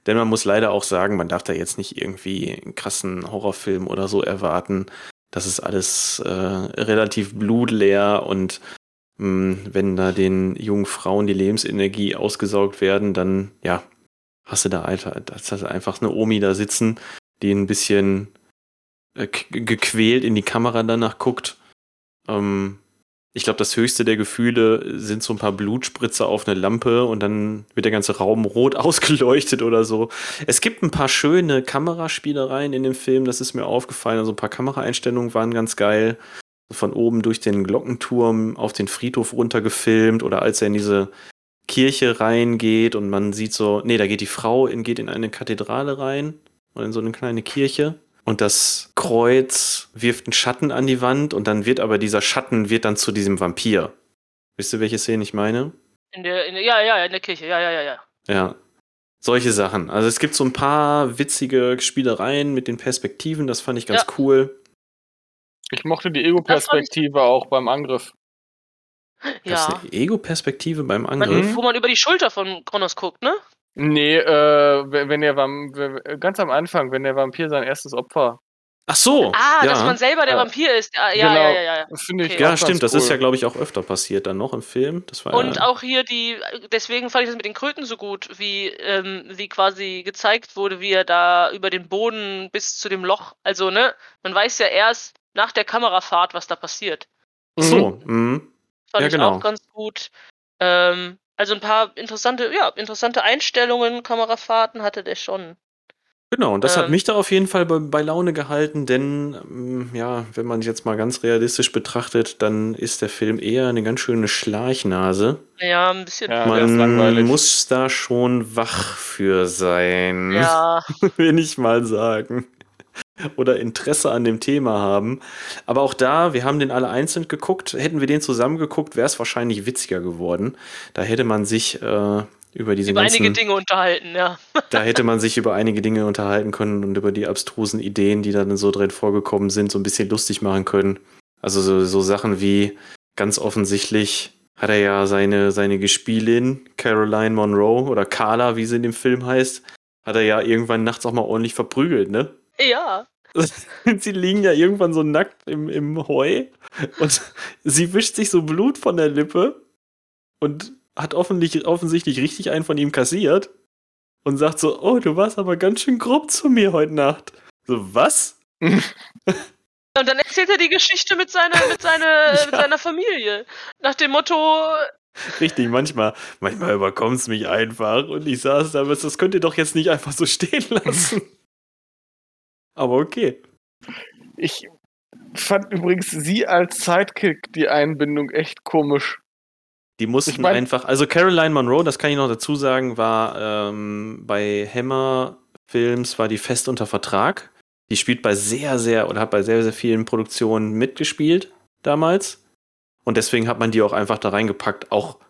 Denn man muss leider auch sagen, man darf da jetzt nicht irgendwie einen krassen Horrorfilm oder so erwarten. Das ist alles äh, relativ blutleer und mh, wenn da den jungen Frauen die Lebensenergie ausgesaugt werden, dann ja, hast du da einfach, das hast du einfach eine Omi da sitzen, die ein bisschen äh, gequält in die Kamera danach guckt. Ähm, ich glaube, das höchste der Gefühle sind so ein paar Blutspritzer auf eine Lampe und dann wird der ganze Raum rot [LAUGHS] ausgeleuchtet oder so. Es gibt ein paar schöne Kameraspielereien in dem Film, das ist mir aufgefallen. Also ein paar Kameraeinstellungen waren ganz geil. Von oben durch den Glockenturm auf den Friedhof runtergefilmt oder als er in diese Kirche reingeht und man sieht so, nee, da geht die Frau in, geht in eine Kathedrale rein oder in so eine kleine Kirche und das Kreuz wirft einen Schatten an die Wand und dann wird aber dieser Schatten wird dann zu diesem Vampir. Wisst ihr, welche Szene ich meine? In der, in der, ja, ja, in der Kirche, ja, ja, ja, ja. Ja. Solche Sachen. Also es gibt so ein paar witzige Spielereien mit den Perspektiven, das fand ich ganz Ja. cool. ich mochte die Ego-Perspektive auch beim Angriff. Das ist Ja. eine Ego-Perspektive beim Man, Angriff. Wo man über die Schulter von Kronos guckt, ne? Nee, äh, wenn der Vamp wenn- ganz am Anfang, wenn der Vampir sein erstes Opfer. Ach so. Ah, ja. dass man selber der Ja. Vampir ist. Ja, ja, Genau. ja, ja, ja. Das finde ich Okay. ja, stimmt, das cool. ist ja, glaube ich, auch öfter passiert dann noch im Film. Das war Und ja, auch hier die, deswegen fand ich das mit den Kröten so gut, wie, ähm, wie quasi gezeigt wurde, wie er da über den Boden bis zu dem Loch, also ne, man weiß ja erst nach der Kamerafahrt, was da passiert. Ach so. Mhm. Fand Ja, ich genau. auch ganz gut. Ähm, also ein paar interessante, ja, interessante Einstellungen, Kamerafahrten hatte der schon. Genau, und das hat Ähm. mich da auf jeden Fall bei, bei Laune gehalten, denn ähm, ja, wenn man jetzt mal ganz realistisch betrachtet, dann ist der Film eher eine ganz schöne Schlarchnase. Ja, ein bisschen. Ja, Man muss da schon wach für sein, ja. [LAUGHS] will ich mal sagen. Oder Interesse an dem Thema haben. Aber auch da, wir haben den alle einzeln geguckt. Hätten wir den zusammen geguckt, wäre es wahrscheinlich witziger geworden. Da hätte man sich äh, über diese über ganzen einige Dinge unterhalten, ja. [LAUGHS] da hätte man sich über einige Dinge unterhalten können und über die abstrusen Ideen, die dann so drin vorgekommen sind, so ein bisschen lustig machen können. Also so, so Sachen wie ganz offensichtlich hat er ja seine, seine Gespielin, Caroline Monroe oder Carla, wie sie in dem Film heißt, hat er ja irgendwann nachts auch mal ordentlich verprügelt, ne? Ja. [LAUGHS] sie liegen ja irgendwann so nackt im, im Heu und [LAUGHS] sie wischt sich so Blut von der Lippe und hat offensichtlich, offensichtlich richtig einen von ihm kassiert und sagt so, oh, du warst aber ganz schön grob zu mir heute Nacht. So, was? [LAUGHS] Und dann erzählt er die Geschichte mit seiner, mit seiner, Ja. mit seiner Familie. Nach dem Motto, Richtig, manchmal, manchmal überkommt es mich einfach und ich saß da, aber das könnt ihr doch jetzt nicht einfach so stehen lassen. Aber okay. Ich fand übrigens sie als Sidekick die Einbindung echt komisch. Die mussten Ich mein- einfach, also Caroline Monroe, das kann ich noch dazu sagen, war ähm, bei Hammer Films, war die fest unter Vertrag. Die spielt bei sehr, sehr, oder hat bei sehr, sehr vielen Produktionen mitgespielt damals. Und deswegen hat man die auch einfach da reingepackt, auch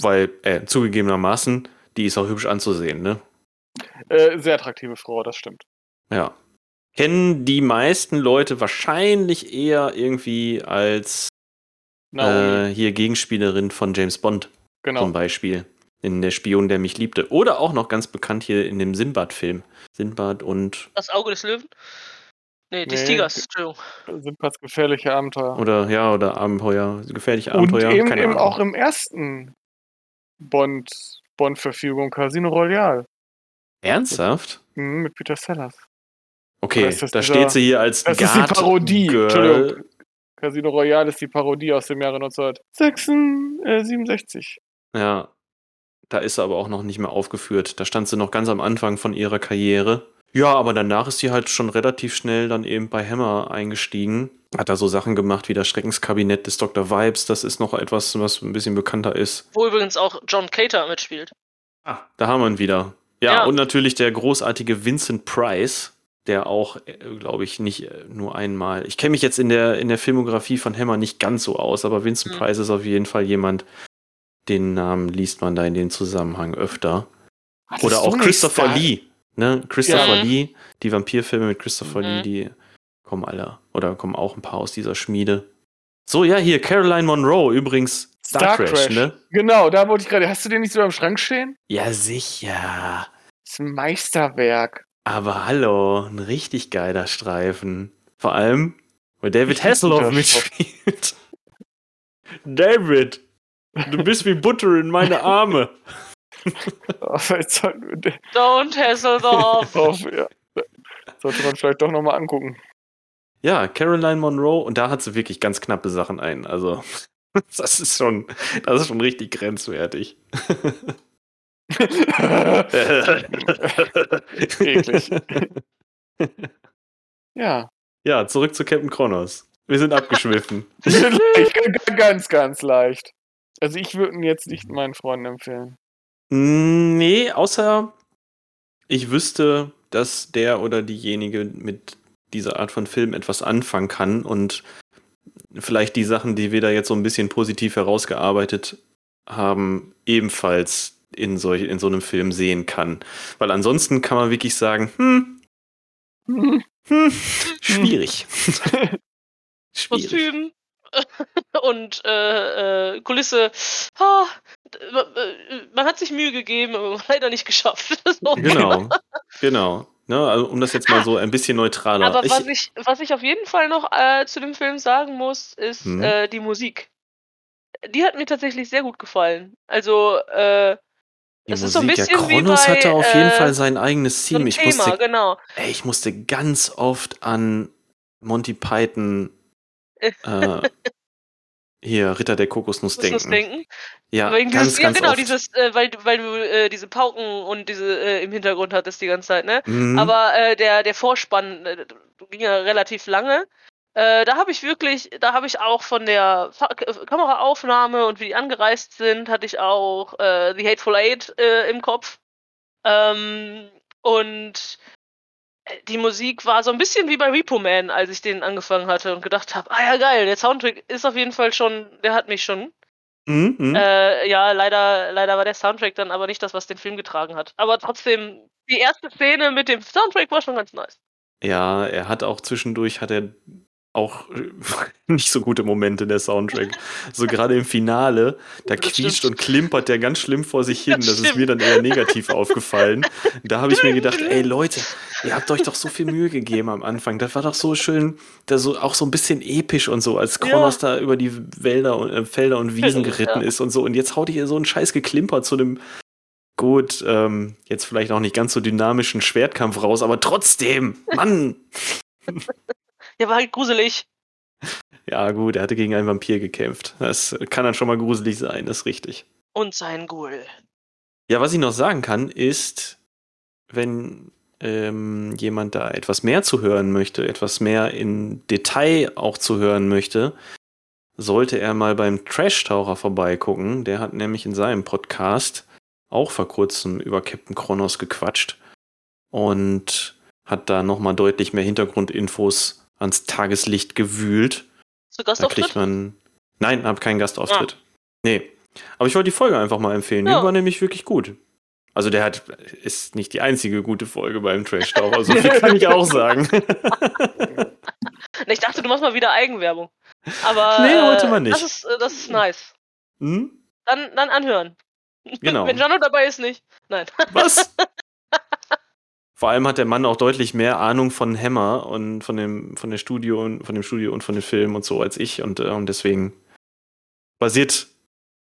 weil, äh, zugegebenermaßen, die ist auch hübsch anzusehen, ne? Äh, sehr attraktive Frau, das stimmt. Ja. Kennen die meisten Leute wahrscheinlich eher irgendwie als äh, hier Gegenspielerin von James Bond genau. zum Beispiel. In Der Spion, der mich liebte. Oder auch noch ganz bekannt hier in dem Sinbad-Film. Sinbad und. das Auge des Löwen? Nee, des Nee. Tigers, Entschuldigung. Sinbads gefährliche Abenteuer. Oder ja, oder Abenteuer. Gefährliche Und Abenteuer. eben, keine eben auch im ersten Bond, Bond-Verfügung, Casino Royale. Ernsthaft? Mhm, mit Peter Sellers. Okay, da dieser- steht sie hier als Das ist die Guard Parodie, Girl. Entschuldigung. Casino Royale ist die Parodie aus dem Jahre 1967. Ja. Da ist sie aber auch noch nicht mehr aufgeführt. Da stand sie noch ganz am Anfang von ihrer Karriere. Ja, aber danach ist sie halt schon relativ schnell dann eben bei Hammer eingestiegen. Hat da so Sachen gemacht wie das Schreckenskabinett des Dr. Vibes. Das ist noch etwas, was ein bisschen bekannter ist. Wo übrigens auch John Cater mitspielt. Ah, da haben wir ihn wieder. Ja, Ja. und natürlich der großartige Vincent Price, der auch, glaube ich, nicht äh, nur einmal. Ich kenne mich jetzt in der, in der Filmografie von Hammer nicht ganz so aus, aber Vincent Mhm. Price ist auf jeden Fall jemand, den Namen liest man da in dem Zusammenhang öfter. Hattest Oder auch Christopher Lee. Ne? Christopher Ja. Lee, die Vampirfilme mit Christopher Mhm. Lee, die kommen alle, oder kommen auch ein paar aus dieser Schmiede. So, ja, hier, Caroline Monroe, übrigens Star, Star Crash, Crash. ne? Genau, da wollte ich gerade. Hast du den nicht so am Schrank stehen? Ja, sicher. Das ist ein Meisterwerk. Aber hallo, ein richtig geiler Streifen. Vor allem, weil David Hasselhoff mitspielt. [LAUGHS] David, du bist wie Butter in meine Arme. [LAUGHS] Don't hassle the off. [LAUGHS] Auf, ja. Sollte man vielleicht doch nochmal angucken. Ja, Caroline Monroe, und da hat sie wirklich ganz knappe Sachen ein. Also, das ist schon, das ist schon richtig grenzwertig. [LAUGHS] Eklig. Ja. Ja, zurück zu Captain Kronos. Wir sind abgeschwiffen. [LAUGHS] Ganz, ganz leicht. Also ich würde ihn jetzt nicht meinen Freunden empfehlen. Nee, außer ich wüsste, dass der oder diejenige mit dieser Art von Film etwas anfangen kann und vielleicht die Sachen, die wir da jetzt so ein bisschen positiv herausgearbeitet haben, ebenfalls in, solch, in so einem Film sehen kann. Weil ansonsten kann man wirklich sagen, hm, hm, [LAUGHS] schwierig. [LAUGHS] schwierig. Kostüm [LAUGHS] und äh, äh, Kulisse. Äh, man hat sich Mühe gegeben, aber leider nicht geschafft. So. Genau, genau. Ne, also um das jetzt mal so ein bisschen neutraler. Aber ich, was ich, was ich auf jeden Fall noch äh, zu dem Film sagen muss, ist Hm. äh, die Musik. Die hat mir tatsächlich sehr gut gefallen. Also, äh, die es ist so ein Musik, ja, bisschen wie Kronos bei, hatte auf jeden äh, Fall sein eigenes so Theme. ein ich, Thema, musste, genau. ey, ich musste ganz oft an Monty Python [LAUGHS] äh, hier, Ritter der Kokosnuss denken. denken. Ja, Wegen ganz, dieses, ja, ganz genau, oft. dieses, äh, weil, du- weil du äh, diese Pauken und diese äh, im Hintergrund hattest die ganze Zeit, ne? Mhm. Aber äh, der, der Vorspann äh, ging ja relativ lange. Äh, da habe ich wirklich, da habe ich auch von der Fa Kameraaufnahme und wie die angereist sind, hatte ich auch äh, The Hateful Eight äh, im Kopf. Ähm, und äh, die Musik war so ein bisschen wie bei Repo Man, als ich den angefangen hatte und gedacht habe, ah ja geil, der Soundtrack ist auf jeden Fall schon, der hat mich schon. Mhm, mhm. Äh, ja, leider, leider war der Soundtrack dann aber nicht das, was den Film getragen hat. Aber trotzdem, die erste Szene mit dem Soundtrack war schon ganz nice. Ja, er hat auch zwischendurch, hat er auch äh, [LAUGHS] nicht so gute Momente der Soundtrack. so gerade im Finale, da Das quietscht stimmt. und klimpert der ganz schlimm vor sich hin. Das Das, ist mir dann eher negativ aufgefallen. Da habe ich mir gedacht, ey Leute, ihr habt euch doch so viel Mühe gegeben am Anfang. Das war doch so schön, da so auch so ein bisschen episch und so, als Kronos da über die Wälder und äh, Felder und Wiesen Ja. geritten ist und so. Und jetzt haut ihr so einen scheiß Geklimper zu dem gut, ähm, jetzt vielleicht auch nicht ganz so dynamischen Schwertkampf raus, aber trotzdem, Mann! [LAUGHS] Ja, war halt gruselig. Ja, gut, er hatte gegen einen Vampir gekämpft. Das kann dann schon mal gruselig sein, das ist richtig. Und sein Ghoul. Ja, was ich noch sagen kann, ist, wenn ähm, jemand da etwas mehr zu hören möchte, etwas mehr in Detail auch zu hören möchte, sollte er mal beim Trash-Taucher vorbeigucken. Der hat nämlich in seinem Podcast auch vor kurzem über Captain Kronos gequatscht und hat da nochmal deutlich mehr Hintergrundinfos ans Tageslicht gewühlt. Zu Da Gastauftritt? kriegt man. Nein, hab keinen Gastauftritt. Nee. Aber ich wollte die Folge einfach mal empfehlen. Die Ja. war nämlich wirklich gut. Also der hat, ist nicht die einzige gute Folge beim Trash Taucher. So [LAUGHS] viel kann ich auch sagen. [LAUGHS] Ich dachte, du machst mal wieder Eigenwerbung. Aber [LAUGHS] Nee, äh, heute mal nicht. Das ist, äh, das ist nice. hm? Dann, dann anhören. Genau. Wenn Jano dabei ist, nicht. Nein. Was? Vor allem hat der Mann auch deutlich mehr Ahnung von Hammer und von dem, von der Studio und von dem Studio und von den Filmen und so als ich. Und, äh, und deswegen basiert,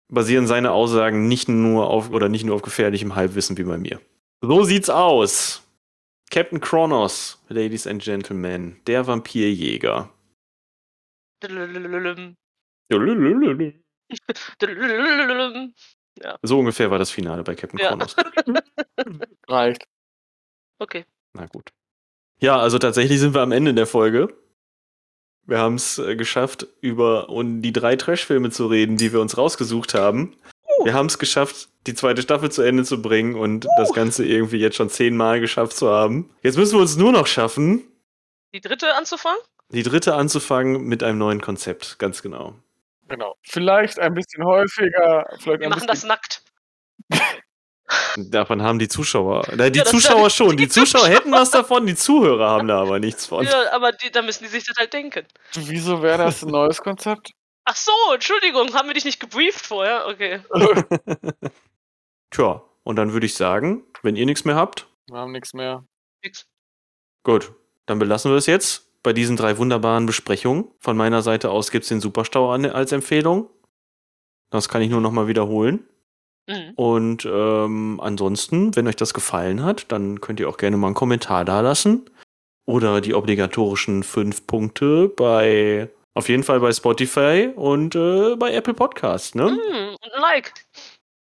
basieren seine Aussagen nicht nur auf oder nicht nur auf gefährlichem Halbwissen wie bei mir. So sieht's aus. Captain Kronos, Ladies and Gentlemen, der Vampirjäger. [LAUGHS] So ungefähr war das Finale bei Captain Ja. Kronos. [LAUGHS] Reicht. Okay. Na gut. Ja, also tatsächlich sind wir am Ende der Folge. Wir haben es äh, geschafft, über um die drei Trash-Filme zu reden, die wir uns rausgesucht haben. Uh. Wir haben es geschafft, die zweite Staffel zu Ende zu bringen und das Ganze irgendwie jetzt schon zehnmal geschafft zu haben. Jetzt müssen wir uns nur noch schaffen, Die dritte anzufangen? die dritte anzufangen mit einem neuen Konzept. Ganz genau. Genau. Vielleicht ein bisschen häufiger. Vielleicht Wir ein machen das nackt. [LAUGHS] Davon haben die Zuschauer. Na, die Ja, Zuschauer schon. [LAUGHS] Die die Zuschauer hätten was davon, die Zuhörer haben da aber nichts von. Ja, aber die, da müssen die sich das halt denken. Wieso wäre das ein neues Konzept? Ach so, Entschuldigung, haben wir dich nicht gebrieft vorher? Okay. [LAUGHS] Tja, und dann würde ich sagen, wenn ihr nichts mehr habt, Wir haben nichts mehr. Nix. Gut, dann belassen wir es jetzt bei diesen drei wunderbaren Besprechungen. Von meiner Seite aus gibt es den Superstau als Empfehlung. Das kann ich nur nochmal wiederholen. Mhm. Und ähm, ansonsten, wenn euch das gefallen hat, dann könnt ihr auch gerne mal einen Kommentar da lassen. Oder die obligatorischen fünf Punkte bei, auf jeden Fall bei Spotify und äh, bei Apple Podcast, ne? Mhm. Und ein Like.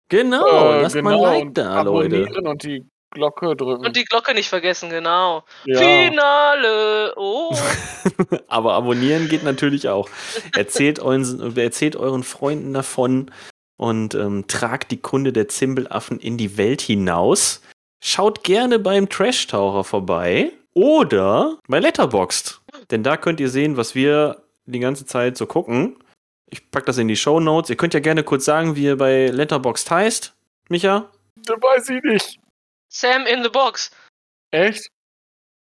Genau, Äh, lasst mal ein Like und da, Leute. abonnieren Und die Glocke drücken. Und die Glocke nicht vergessen, genau. ja. Finale. Oh. [LAUGHS] Aber abonnieren geht natürlich auch. Erzählt euren, erzählt euren Freunden davon und ähm, tragt die Kunde der Zimbelaffen in die Welt hinaus. Schaut gerne beim Trash-Taucher vorbei oder bei Letterboxd. Denn da könnt ihr sehen, was wir die ganze Zeit so gucken. Ich pack das in die Show Notes. Ihr könnt ja gerne kurz sagen, wie ihr bei Letterboxd heißt. Micha? Das weiß ich nicht. Sam in the Box. Echt?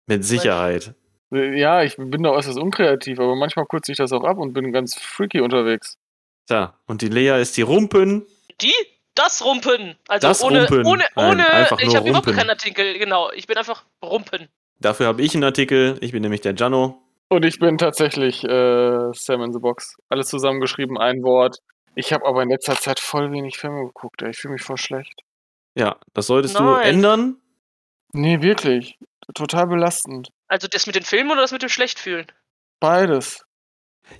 Mit Sicherheit. Ja, ich bin da äußerst unkreativ, aber manchmal kurze ich das auch ab und bin ganz freaky unterwegs. Da. Und die Lea ist die Rumpen. Die? Das Rumpen. Also Das ohne, Rumpen. ohne, Nein, ohne, einfach ich habe überhaupt keinen Artikel, genau. Ich bin einfach Rumpen. Dafür habe ich einen Artikel. Ich bin nämlich der Jano. Und ich bin tatsächlich äh, Sam in the Box. Alles zusammengeschrieben, ein Wort. Ich habe aber in letzter Zeit voll wenig Filme geguckt. Ey. Ich fühle mich voll schlecht. Ja, das solltest du Nein. ändern. Nee, wirklich. Total belastend. Also das mit den Filmen oder das mit dem Schlechtfühlen? Beides.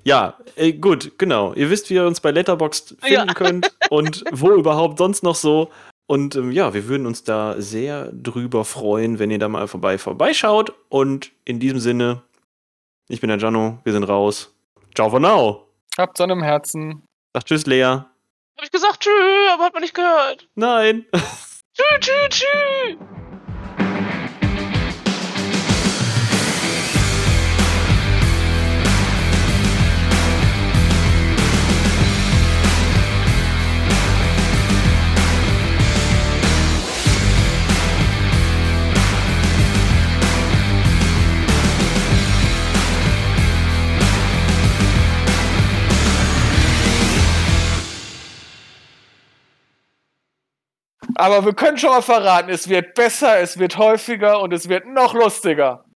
Ja, äh, gut, genau. Ihr wisst, wie ihr uns bei Letterboxd finden Ja. könnt [LAUGHS] und wo überhaupt sonst noch so. Und ähm, ja, wir würden uns da sehr drüber freuen, wenn ihr da mal vorbei vorbeischaut. Und in diesem Sinne, ich bin der Jano, wir sind raus. Ciao for now. Habt Sonne im Herzen. Sag tschüss, Lea. Hab ich gesagt, tschüss, aber hat man nicht gehört. Nein. Tschüss, tschüss, tschüss. Aber wir können schon mal verraten, es wird besser, es wird häufiger und es wird noch lustiger.